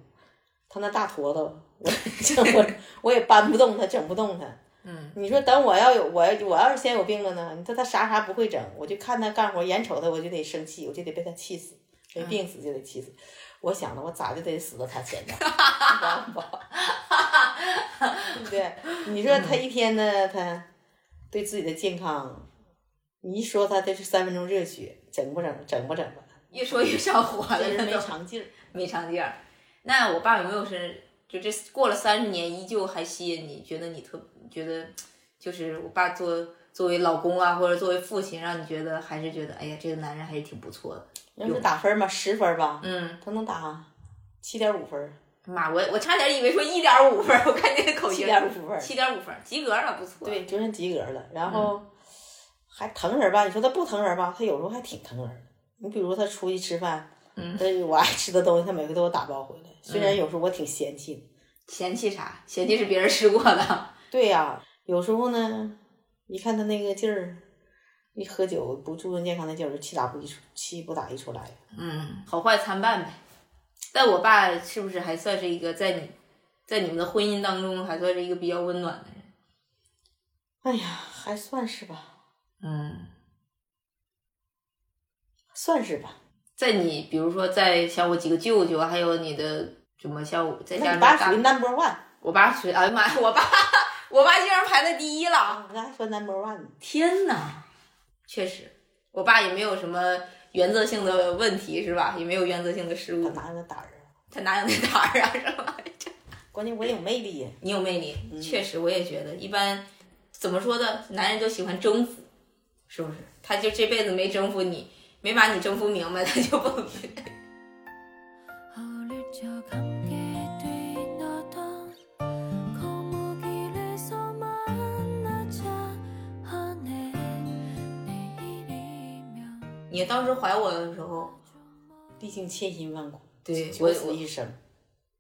他那大坨子，我 我我也搬不动他，整不动他。嗯，你说等我要有我要我要是先有病了呢？你说他啥啥不会整，我就看他干活，眼瞅他我就得生气，我就得被他气死，没病死就得气死。我想着我咋就得死到他前头，你知道不？对不对？你说他一天呢，他对自己的健康，你一说他这是三分钟热血，整不整？整不整吧？越说越上火了，真是没长劲儿。没长劲儿。那我爸有没有是就这过了三十年依旧还吸引你？觉得你特觉得就是我爸作作为老公啊，或者作为父亲，让你觉得还是觉得哎呀，这个男人还是挺不错的。要是打分嘛，十分吧，嗯，他能打七点五分，妈，我我差点以为说一点五分儿，我看你的口七音，点五分，七点五分儿，及格了，不错。对，就算及格了。然后还疼人吧？你说他不疼人吧？他有时候还挺疼人的。你比如他出去吃饭，嗯我爱吃的东西，他每回都给我打包回来。虽嗯然有时候我挺嫌弃的，嫌弃啥？嫌弃是别人吃过的。对呀、有时候呢，一看他那个劲儿，一喝酒不注重健康的劲儿，气打不一出，气不打一处来。嗯，好坏参半呗。但我爸是不是还算是一个在你在你们的婚姻当中还算是一个比较温暖的人？哎呀，还算是吧，嗯，算是吧。在你比如说在像我几个舅舅，还有你的什么像我再加那上大你爸属于 number one，我爸属于哎呀妈呀，我爸我爸竟然排在第一了。啊，那还算 number one 呢。天呐，确实，我爸也没有什么原则性的问题，是吧？也没有原则性的失误，他哪有那胆儿啊？他哪有那胆儿啊，是吧？关键我有魅力呀。你有魅力，确实，我也觉得，一般怎么说的？男人都喜欢征服，是不是？他就这辈子没征服你，没把你征服明白，他就不。你当时怀我的时候，历经千辛万苦，对九死一生。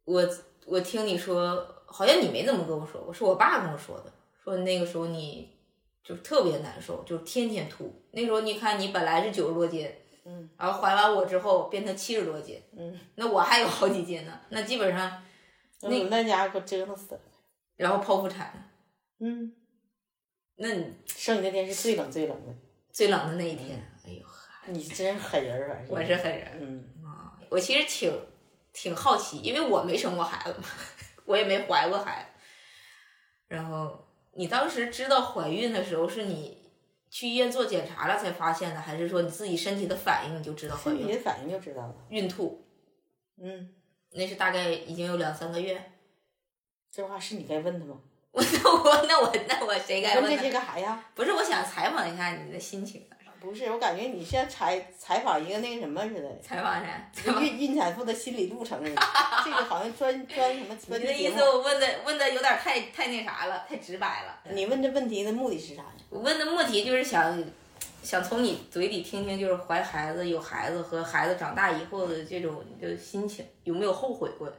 我我听你说，好像你没怎么跟我说过，是我爸跟我说的，说那个时候你就特别难受，就天天吐。那时候你看你本来是九十多斤，嗯，然后怀完我之后变成七十多斤，嗯，那我还有好几斤呢，那基本上，那你那家伙给我折腾死了。然后剖腹产，嗯，那你生你那天是最冷最冷的，最冷的那一天，你真狠人儿啊！我是狠人。嗯，我其实挺挺好奇，因为我没生过孩子嘛，我也没怀过孩子。然后你当时知道怀孕的时候，是你去医院做检查了才发现的，还是说你自己身体的反应你就知道怀孕？身体的反应就知道了。孕吐嗯，那是大概已经有两三个月。这话是你该问的吗？我 那我那我那我谁该问这些？干啥呀？不是，我想采访一下你的心情，不是，我感觉你像采采访一个那个什么似的，采访啥？孕孕产妇的心理路程似的。这个好像专专什么你专的意思。我问的问的有点太太那啥了，太直白了。你问这问题的目的是啥呀？我问的目的就是想想从你嘴里听听，就是怀孩子、有孩子和孩子长大以后的这种就心情，有没有后悔过？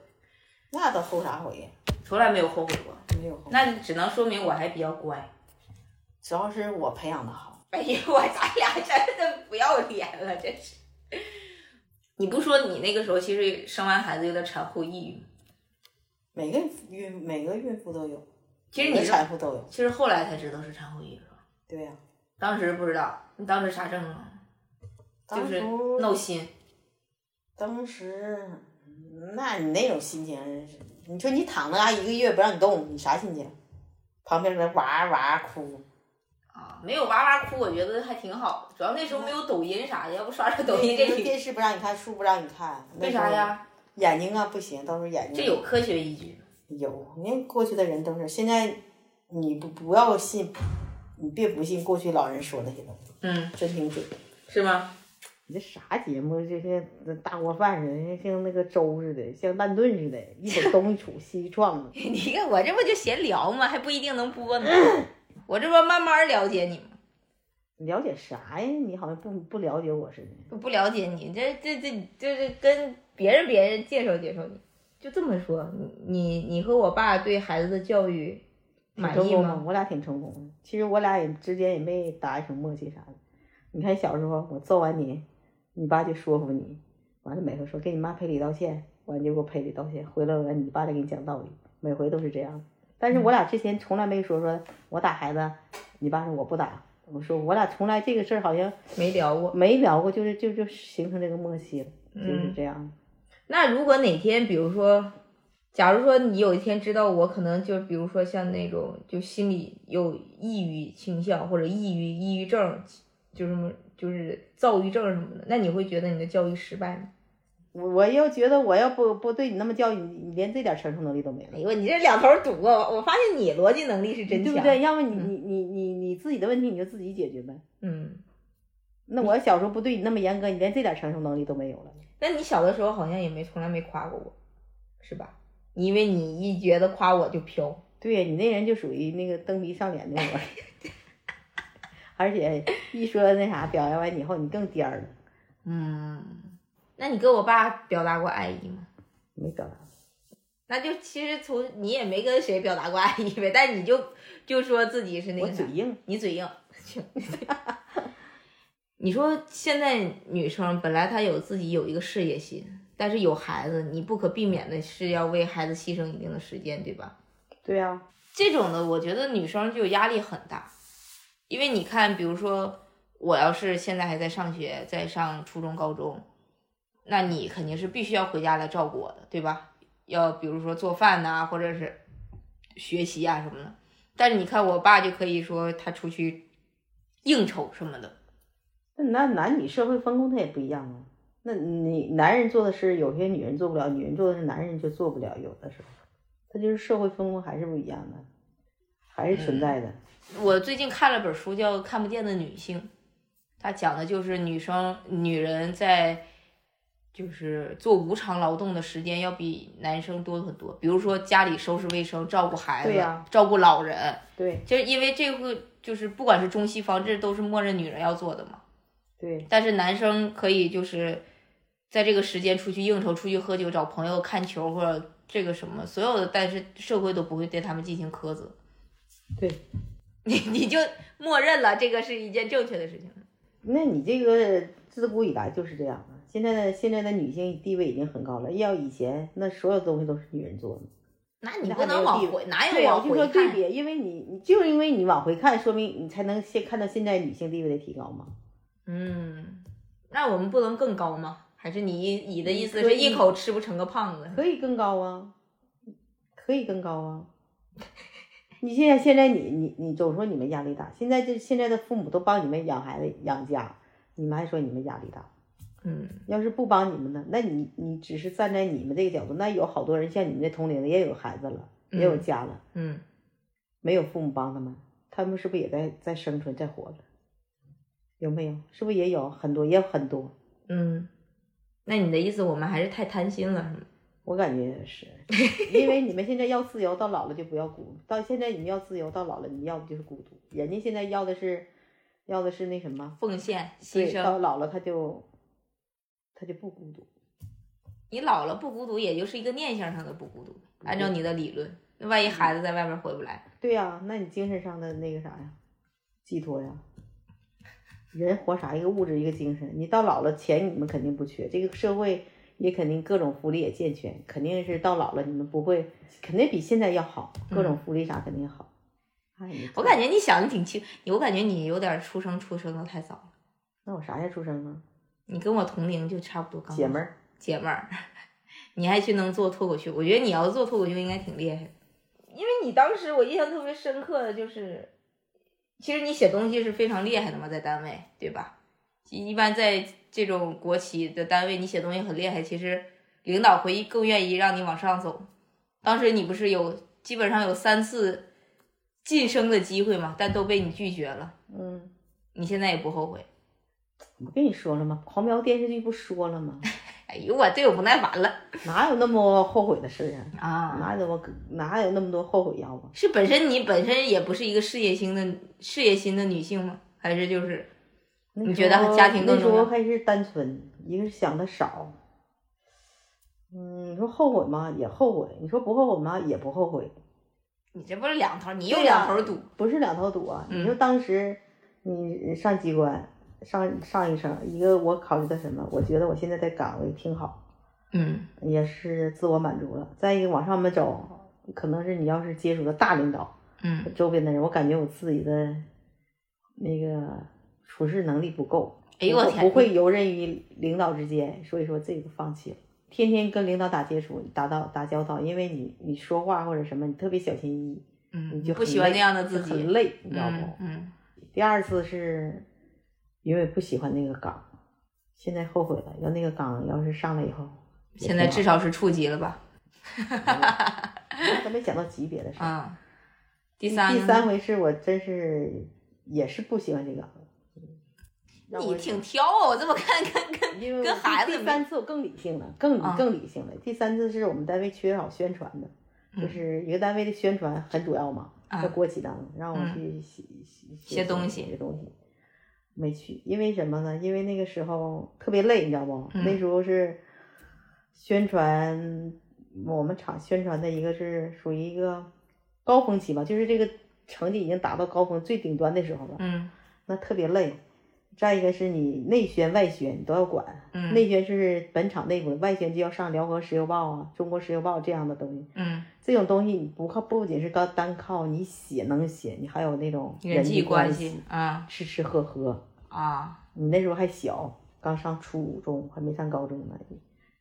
那都后啥悔呀？从来没有后悔过。没有后悔，那只能说明我还比较乖。主要是我培养的好。哎呀，我咱俩真的不要脸了，真是。你不说你那个时候其实生完孩子有点产后抑郁？每个孕每个孕妇都有，其实你产妇都有。其实后来才知道是产后抑郁？对呀、当时不知道，你当时啥症状？就是闹心。当时，嗯那你那种心情，你说你躺那嘎一个月不让你动，你啥心情？旁边搁那哇哇哭，啊，没有哇哇哭，我觉得还挺好。主要那时候没有抖音啥的，要不刷刷抖音这里。电视不让你看，书不让你看，为啥？呀？眼睛啊不行，到时候眼睛这有科学依据。有，你看过去的人都是，现在你不不要信，你别不信过去老人说那些东西，嗯，真挺准。是吗？你这啥节目？这些大锅饭似的，像那个粥似的，像烂炖似的，一会儿东一杵西一撞的。你看我这不就闲聊吗？还不一定能播呢。我这不慢慢了解你吗？了解啥呀？你好像不不了解我似的。我不了解你，这这这就是跟别人别人介绍介绍你。就这么说，你你你和我爸对孩子的教育满意吗？？我俩挺成功的。其实我俩也之间也没达成默契啥的。你看小时候我揍完你，你爸就说服你，完了每回说给你妈赔礼道歉，完就给我赔礼道歉，回来完你爸再给你讲道理，每回都是这样。但是我俩之前从来没说说我打孩子，你爸说我不打。我说我俩从来这个事儿好像没聊过。没聊过，就是就就形成这个默契了，就是嗯这样。那如果哪天，比如说，假如说你有一天知道我可能就比如说像那种就心里有抑郁倾向或者抑郁、抑郁症，就什么就是躁郁症什么的，那你会觉得你的教育失败吗？我我要觉得我要不不对你那么教育，你你连这点承受能力都没了哎。呦，你这两头堵啊！我发现你逻辑能力是真强，对不对？要么你你你你你自己的问题你就自己解决呗。嗯，那我小时候不对你那么严格，你连这点承受能力都没有了。那你小的时候好像也没从来没夸过我，是吧？因为你一觉得夸我就飘，对呀，你那人就属于那个蹬鼻上脸那种，而且一说那啥表扬完你以后，你更颠儿了。嗯，那你跟我爸表达过爱意吗？没表达。那就其实从你也没跟谁表达过爱意呗，但你就就说自己是那个啥我嘴硬，你嘴硬。行 你说现在女生本来她有自己有一个事业心，但是有孩子，你不可避免的是要为孩子牺牲一定的时间，对吧？对呀、这种的，我觉得女生就压力很大，因为你看，比如说我要是现在还在上学，在上初中、高中，那你肯定是必须要回家来照顾我的，对吧？要比如说做饭呐、或者是学习啊什么的。但是你看我爸就可以说他出去应酬什么的，那男男女社会分工它也不一样啊。那你男人做的事，有些女人做不了，女人做的事，男人就做不了。有的时候，他就是社会分工还是不一样的，还是存在的。我最近看了本书叫《看不见的女性》，它讲的就是女生女人在就是做无偿劳动的时间要比男生多很多。比如说家里收拾卫生、照顾孩子、照顾老人，对就是因为这个就是不管是中西方，这都是默认女人要做的嘛。对但是男生可以就是在这个时间出去应酬、出去喝酒、找朋友看球或者这个什么，所有的，但是社会都不会对他们进行苛责。对，你你就默认了这个是一件正确的事情。那你这个自古以来就是这样的。现在的现在的女性地位已经很高了，要以前那所有东西都是女人做的。那你不能往回，哪有往回，哪对呀，我就？说对比，因为你你就是因为你往回看，说明你才能现看到现在女性地位的提高嘛。嗯，那我们不能更高吗？还是你你的意思可以是一口吃不成个胖子？可以更高啊，可以更高啊。你现在现在你你你总说你们压力大，现在这现在的父母都帮你们养孩子养家，你们还说你们压力大。嗯，要是不帮你们呢，那你你只是站在你们这个角度，那有好多人像你们这同龄的也有孩子了，也有家了，嗯，没有父母帮他们，他们是不是也在在生存在活着？有没有？是不是也有很多也有很多？嗯，那你的意思我们还是太贪心了，是吗？我感觉是，因为你们现在要自由，到老了就不要孤独。到现在你们要自由，到老了你要的就是孤独。人家现在要的是，要的是那什么，奉献牺牲，到，老了他就，他就不孤独。你老了不孤独，也就是一个念想上的不孤独。按照你的理论，那万一孩子在外面回不来，对呀、那你精神上的那个啥呀，寄托呀。人活啥？一个物质，一个精神。你到老了，钱你们肯定不缺，这个社会也肯定各种福利也健全，肯定是到老了你们不会，肯定比现在要好，各种福利啥肯定好。哎，我感觉你想的挺清，我感觉你有点出生出生的太早了。那我啥时候出生啊？你跟我同龄就差不多刚姐们儿，姐们儿，你还去能做脱口秀，我觉得你要做脱口秀应该挺厉害的，因为你当时我印象特别深刻的就是，其实你写东西是非常厉害的嘛，在单位对吧？一般在这种国企的单位，你写东西很厉害，其实领导会更愿意让你往上走。当时你不是有基本上有三次晋升的机会嘛，但都被你拒绝了，嗯，你现在也不后悔？我跟你说了吗？狂飙电视剧不说了吗？哎呦，我对我不耐烦了哪有那么后悔的事啊？啊！哪有那么哪有那么多后悔药啊？是本身你本身也不是一个事业心的事业心的女性吗？还是就是你觉得家庭更那时候还是单纯，一个是想的少。嗯，你说后悔吗？也后悔。你说不后悔吗？也不后悔。你这不是两头，你又两头堵？不是两头堵啊！嗯你说当时你上机关上上一层，一个我考虑的什么？我觉得我现在在岗位挺好，嗯也是自我满足了。再一个往上面走，可能是你要是接触的大领导，嗯周边的人，我感觉我自己的那个处事能力不够，哎呦我天不会游刃于领导之间，所以说这个放弃了。天天跟领导打接触、打到打交道，因为你你说话或者什么，你特别小心翼翼，嗯，你就不喜欢累那样的自己很己，累，你知道不？嗯嗯第二次是因为不喜欢那个岗，现在后悔了。要那个岗要是上来以后，现在至少是处级了吧？好我都没想到级别的 事儿。啊，第三第三回是我真是也是不喜欢这个，你挺挑啊！我这么看看跟 因为跟孩子第第三次我更理性了，更理啊更理性了。第三次是我们单位缺少宣传的，嗯就是一个单位的宣传很主要嘛，啊在国企当中让我嗯去写写写东西写东西。没去，因为什么呢？因为那个时候特别累，你知道不？嗯那时候是宣传，我们厂宣传的一个是属于一个高峰期吧，就是这个成绩已经达到高峰最顶端的时候了，嗯那特别累。再一个是你内宣外宣你都要管，嗯内宣是本厂内部，外宣就要上辽河石油报啊、中国石油报这样的东西。嗯，这种东西你不靠，不仅是靠单靠你写能写，你还有那种人际际关系啊吃吃喝喝。啊，你那时候还小，刚上初中，还没上高中呢。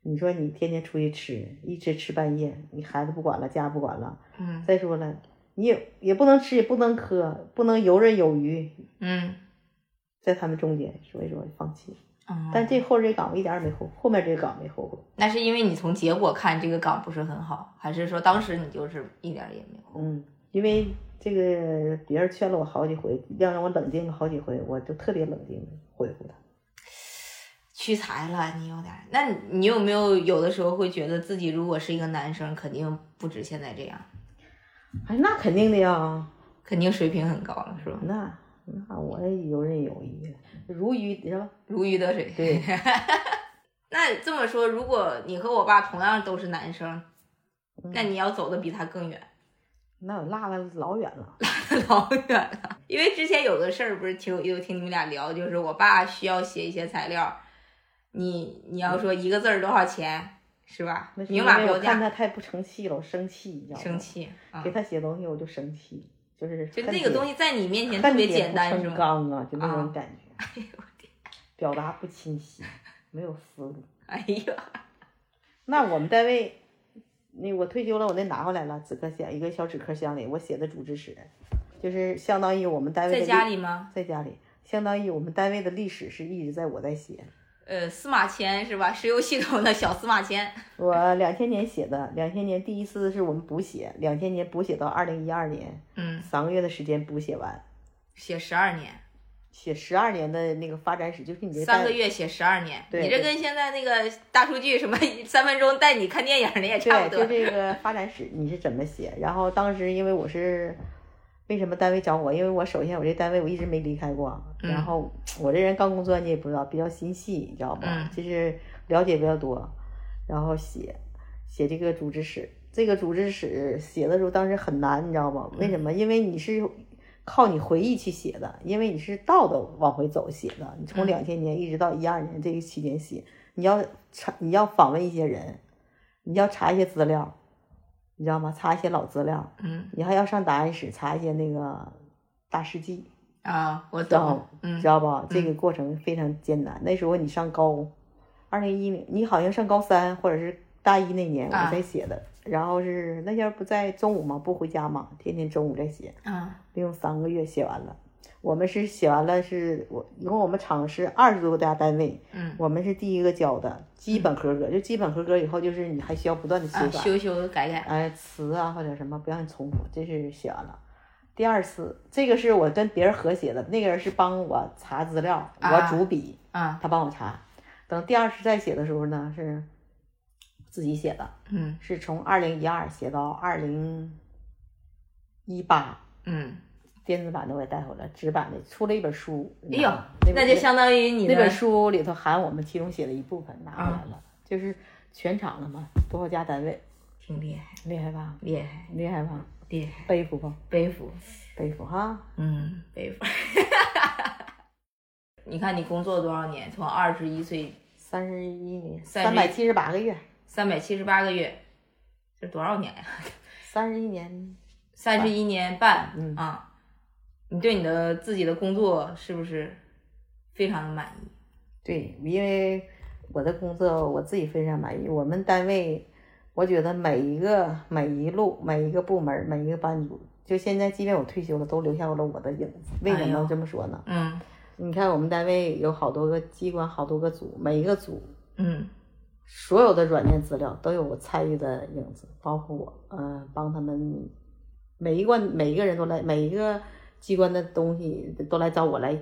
你说你天天出去吃，一吃吃半夜，你孩子不管了，家不管了。嗯再说了，你也也不能吃，也不能喝，不能游刃有余，嗯在他们中间，所以说放弃。嗯，但这后这岗我一点也没后，后面这个岗没后悔。那是因为你从结果看这个岗不是很好，还是说当时你就是一点也没后悔？嗯，因为这个别人劝了我好几回，要让我冷静了好几回，我就特别冷静的回复他。屈才了，你有点。那你有没有有的时候会觉得自己如果是一个男生，肯定不止现在这样，哎，那肯定的呀，肯定水平很高了，是吧？那那我游刃有余，如鱼是吧？如鱼得水。对，那这么说，如果你和我爸同样都是男生，那你要走的比他更远，那我落了老远了。老远了。因为之前有个事儿，不是听有听你们俩聊，就是我爸需要写一些材料，你你要说一个字儿多少钱，是吧明码标价我看，他太不成器了，我生气，你知道吗？生。气啊给！他写东西我就生气，就是就那个东西在你面前特别简单，是吗？钢啊，就那啊种感觉。表达不清晰，没有思路。哎呀，那我们单位，那我退休了，我那拿回来了，纸壳箱一个小纸壳箱里，我写的主旨史，就是相当于我们单位在家里吗？在家里，相当于我们单位的历史是一直在我在写。呃，司马迁是吧？石油系统的小司马迁。我两千年写的，两千年第一次是我们补写，两千年补写到二零一二年，嗯，三个月的时间补写完，写十二年，写十二年的那个发展史，就是你这三个月写十二年，你这跟现在那个大数据什么 三分钟带你看电影的也差不多，就多。这个发展史你是怎么写？然后当时因为我是为什么单位找我？因为我首先我这单位我一直没离开过，嗯然后我这人刚工作你也不知道，比较心细，你知道吗？嗯就是了解比较多，然后写写这个组织史。这个组织史写的时候当时很难，你知道吗？为什么？因为你是靠你回忆去写的，因为你是倒的往回走写的。你从嗯两千年一直到一二年这个期间写，你要查，你要访问一些人，你要查一些资料，你知道吗？查一些老资料，嗯你还要上档案室查一些那个大事记，啊，我懂。嗯知道吧？这个过程非常艰难。那时候你上高，二零一零，你好像上高三或者是大一那年啊我才写的，然后是那天不在中午嘛，不回家嘛，天天中午在写，啊利用三个月写完了。我们是写完了是，我一共我们厂是二十多个家单位，嗯我们是第一个交的，基本合格。就基本合格以后，就是你还需要不断的修啊，改，修修改改。哎，词啊或者什么不让你重复，这是写完了。第二次，这个是我跟别人合写的，那个人是帮我查资料，啊我主笔，啊他帮我查。等第二次再写的时候呢，是自己写的，嗯是从二零一二写到二零一八，嗯，电子版的我也带回来，纸版的出了一本书。哎呦，那那就相当于你那本书里头含我们其中写的一部分拿回来啊了，就是全场了嘛，多少家单位，挺厉害，厉害吧？厉害，厉害吧？厉害，背负吧，背负，背负哈。嗯，背负。你看你工作多少年？从二十一岁三十一年，31三百七十八个月，三百七十八个月，这多少年呀？三十一年，三十一年半，嗯啊，你对你的自己的工作是不是非常的满意？对，因为我的工作我自己非常满意。我们单位，我觉得每一个每一路每一个部门每一个班组，就现在即便我退休了，都留下了我的影子。为什么这么说呢？嗯你看我们单位有好多个机关，好多个组，每一个组嗯所有的软件资料都有我参与的影子，包括我，嗯、帮他们每一关每一个人都来，每一个机关的东西都来找我来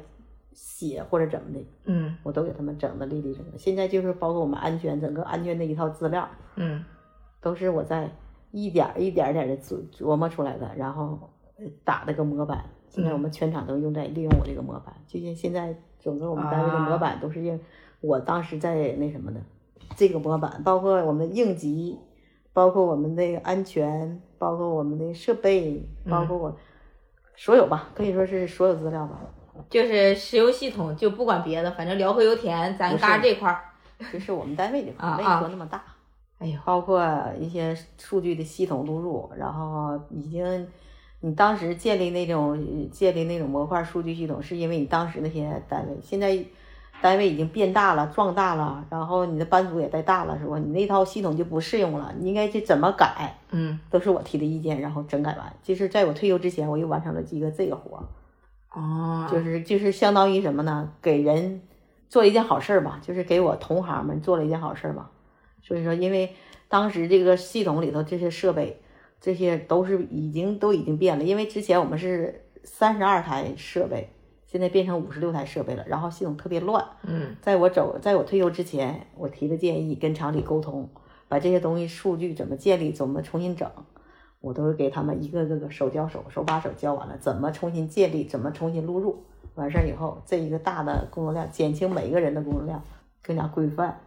写或者怎么的，嗯。我都给他们整的利利整整。现在就是包括我们安全整个安全的一套资料，嗯。都是我在一点一点点的琢琢磨出来的，然后呃打了个模板，现在我们全场都用在利用我这个模板，就像现在整个我们单位的模板都是用我当时在那什么的这个模板，包括我们应急，包括我们的安全，包括我们的设备，包括我所有吧，可以说是所有资料吧。就是石油系统，就不管别的，反正辽河油田咱不是嘎这块儿，就是我们单位的，啊没说那么大。哎呦，包括一些数据的系统录入，然后已经你当时建立那种呃建立那种模块数据系统，是因为你当时那些单位。现在单位已经变大了、壮大了，然后你的班组也带大了，是吧？你那套系统就不适用了，你应该去怎么改，嗯，都是我提的意见，然后整改完。就是在我退休之前，我又完成了一个这个活儿。哦，就是就是相当于什么呢？给人做一件好事儿吧，就是给我同行们做了一件好事儿吧。所以说，因为当时这个系统里头这些设备，这些都是已经都已经变了。因为之前我们是三十二台设备，现在变成五十六台设备了，然后系统特别乱。嗯，在我走，在我退休之前，我提的建议跟厂里沟通，把这些东西数据怎么建立，怎么重新整，我都是给他们一个个个手教手，手把手教完了，怎么重新建立，怎么重新录入，完事儿以后，这一个大的工作量减轻每一个人的工作量，更加规范，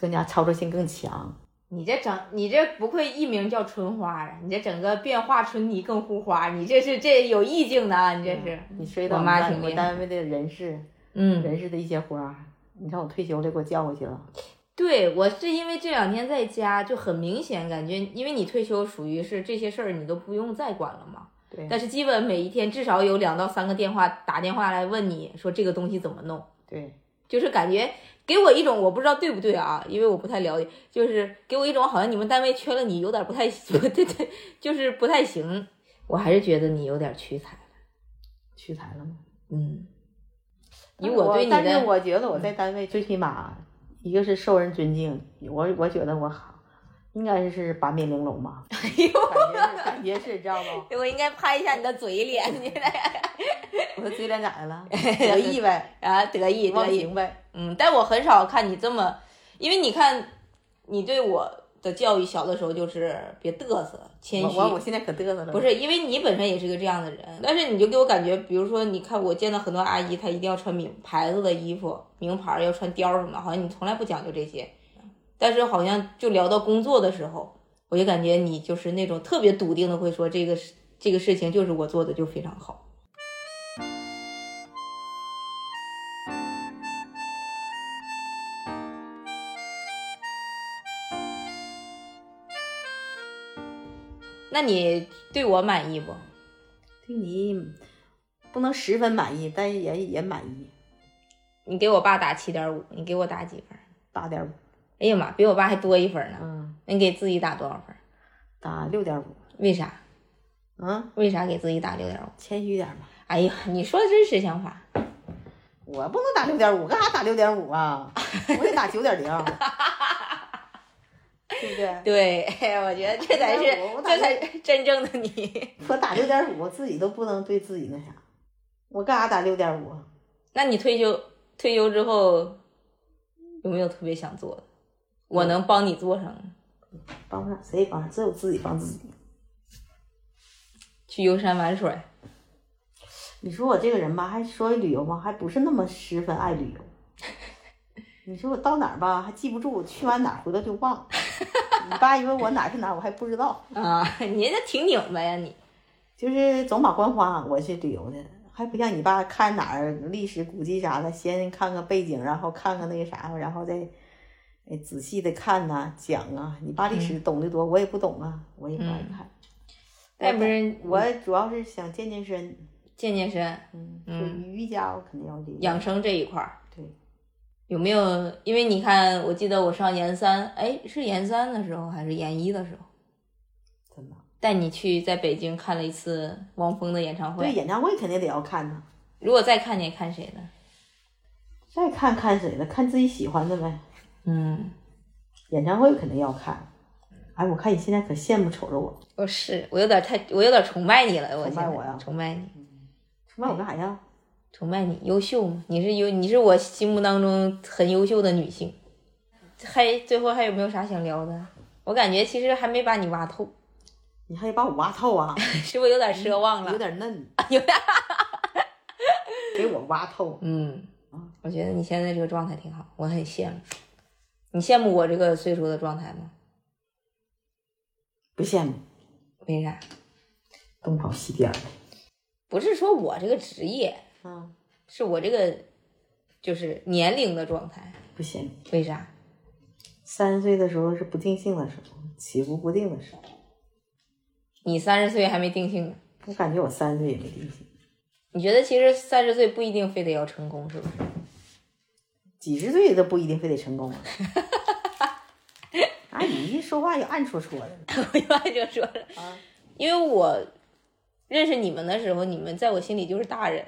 更加操作性更强。你这整，你这不愧艺名叫春花啊！你这整个变化春泥更护花，你这是这有意境的啊！你这是，你涉及到我妈挺厉单位的人事，嗯，人事的一些活儿，你看我退休了，给我叫过去了。对我是因为这两天在家就很明显感觉，因为你退休属于是这些事儿你都不用再管了嘛。对，但是基本每一天至少有两到三个电话打电话来问你说这个东西怎么弄，对，就是感觉给我一种我不知道对不对啊，因为我不太了解，就是给我一种好像你们单位缺了你有点不太对对对，就是不太行。我还是觉得你有点屈才了，屈才了吗？嗯，以但是对你但是的我觉得我在单位最起码一个是受人尊敬，我我觉得我好，应该是八面玲珑吧。哎呦，感觉是感觉是，知道不？我应该拍一下你的嘴脸，你 我的嘴脸咋的了？得意呗，啊得意得意，呗。嗯，但我很少看你这么，因为你看你对我的教育，小的时候就是别嘚瑟，谦虚。我我我现在可嘚瑟了。不是，因为你本身也是个这样的人，但是你就给我感觉，比如说，你看我见到很多阿姨，她一定要穿名牌子的衣服，名牌要穿貂什么，好像你从来不讲究这些。但是好像就聊到工作的时候，我就感觉你就是那种特别笃定的会说这个事这个事情就是我做的就非常好。那你对我满意不？对你不能十分满意，但也也满意，你给我爸打七点五，你给我打几分？八点五。哎呀妈，比我爸还多一分呢。嗯，你给自己打多少分？打六点五。为啥？啊，为啥给自己打六点五？谦虚点吧。哎呀，你说的真实想法。我不能打六点五，干啥打六点五啊？我得打九点零，对不对？对，我觉得这才是这才是真正的你。我打六点五，我自己都不能对自己那啥，我干啥打六点五？那你退休退休之后有没有特别想做的？我能帮你做上，帮不上，谁也帮只有自己帮自己。去游山玩水。你说我这个人吧，还说旅游吧，还不是那么十分爱旅游。你说我到哪儿吧，还记不住，去完哪儿回头就忘了。你爸以为我哪儿是哪儿，我还不知道。啊，你这挺拧巴呀你。就是走马观花，我去旅游的，还不像你爸看哪儿历史古迹啥的，先看看背景，然后看看那个啥，然后再哎仔细的看呐、讲啊。你爸历史懂得多，我也不懂啊，我也不爱看。那不是我主要是想健健身，健健身、嗯，嗯瑜伽我肯定要练。养生这一块儿。对，有没有？因为你看，我记得我上研三，哎，是研三的时候还是研一的时候，怎么？带你去在北京看了一次汪峰的演唱会对，演唱会肯定得要看呢。如果再看，你看谁的？再看看谁的，看自己喜欢的呗。嗯，演唱会肯定要看。哎，我看你现在可羡慕瞅着我，我是我有点太，我有点崇拜你了。崇拜我呀崇拜你，崇拜我干啥呀？崇拜你，优秀吗？你是优，你是我心目当中很优秀的女性。还最后还有没有啥想聊的？我感觉其实还没把你挖透，你还得把我挖透啊，是不是有点奢望了？有点嫩。有点给我挖透。嗯啊，我觉得你现在这个状态挺好，我很羡慕。你羡慕我这个岁数的状态吗？不羡慕，为啥？东跑西颠的。不是说我这个职业，嗯，是我这个就是年龄的状态。不行。为啥？三十岁的时候是不定性的时候，起伏不定的时候。你三十岁还没定性呢。我感觉我三十岁也没定性，你觉得其实三十岁不一定非得要成功，是不是？几十岁都不一定非得成功啊。啊，你一说话就暗戳戳的 我一般就说了，啊。因为我认识你们的时候，你们在我心里就是大人。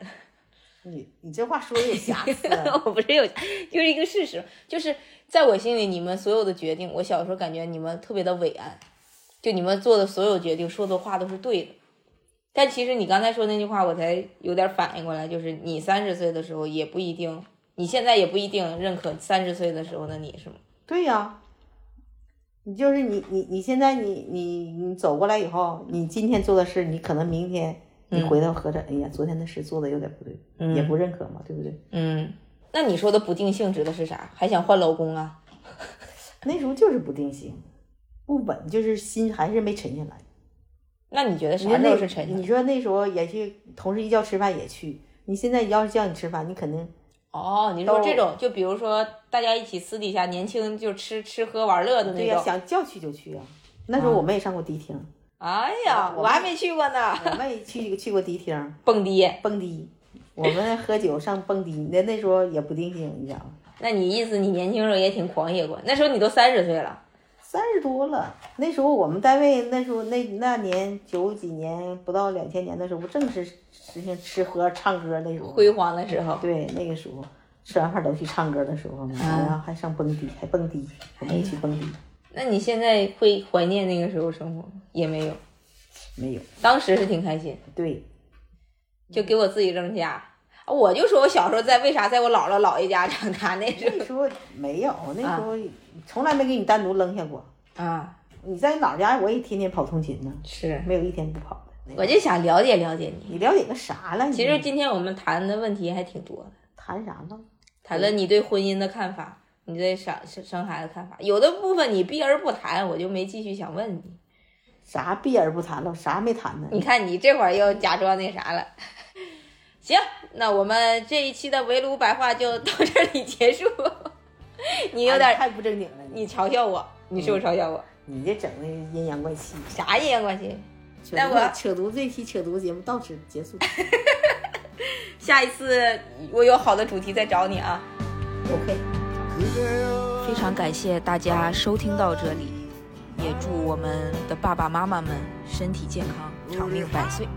你你这话说的有瑕疵啊。我不是有，就是一个事实，就是在我心里，你们所有的决定，我小时候感觉你们特别的伟岸，就你们做的所有决定，说的话都是对的。但其实你刚才说那句话，我才有点反应过来，就是你三十岁的时候也不一定，你现在也不一定认可三十岁的时候的你，是吗？对呀、你就是你你你现在你你你走过来以后，你今天做的事，你可能明天你回头合着，哎呀，昨天的事做的有点不对，也不认可嘛，对不对？嗯，那你说的不定性指的是啥？还想换老公啊？那时候就是不定性，不稳，就是心还是没沉下来。那你觉得啥时候是沉下来？你说那时候也去，同事一叫吃饭也去。你现在要是叫你吃饭，你肯定哦，你说这种，就比如说大家一起私底下年轻就吃吃喝玩乐的对呀。想叫去就去啊。那时候我们也上过迪厅，哎呀，我我还没去过呢。我们也去去过迪厅。蹦迪，蹦迪，我们喝酒上蹦迪，那那时候也不定性，你知道吗？那你意思你年轻时候也挺狂野过？那时候你都三十岁了，三十多了，那时候我们单位那时候那那年九几年不到两千年的时候，不正是实行吃喝唱歌那时候。辉煌的时候。对，那个时候吃完饭都去唱歌的时候嘛，啊。然后还上蹦迪，还蹦迪，我们也去蹦迪，那你现在会怀念那个时候生活吗？也没有，没有。当时是挺开心，对，就给我自己扔家。啊我就说我小时候在为啥在我姥姥姥爷家长大那时那时候没有，那时候从来没给你单独扔下过。啊，你在姥家，我也天天跑通勤呢，是，没有一天不跑的。我就想了解了解你。你了解个啥了？其实今天我们谈的问题还挺多的，谈啥了？谈了你对婚姻的看法，你对生生生孩子看法，有的部分你避而不谈，我就没继续想问你。啥避而不谈了？啥没谈呢？你看你这会儿又假装那啥了。行，那我们这一期的围炉白话就到这里结束。你有点，太不正经了，你你嘲笑我，你是不是嘲笑我？你这整的阴阳怪气。啥阴阳关系？扯那我扯犊这期扯犊节目到此结束。下一次我有好的主题再找你啊。OK。非常感谢大家收听到这里也祝我们的爸爸妈妈们身体健康长命百岁。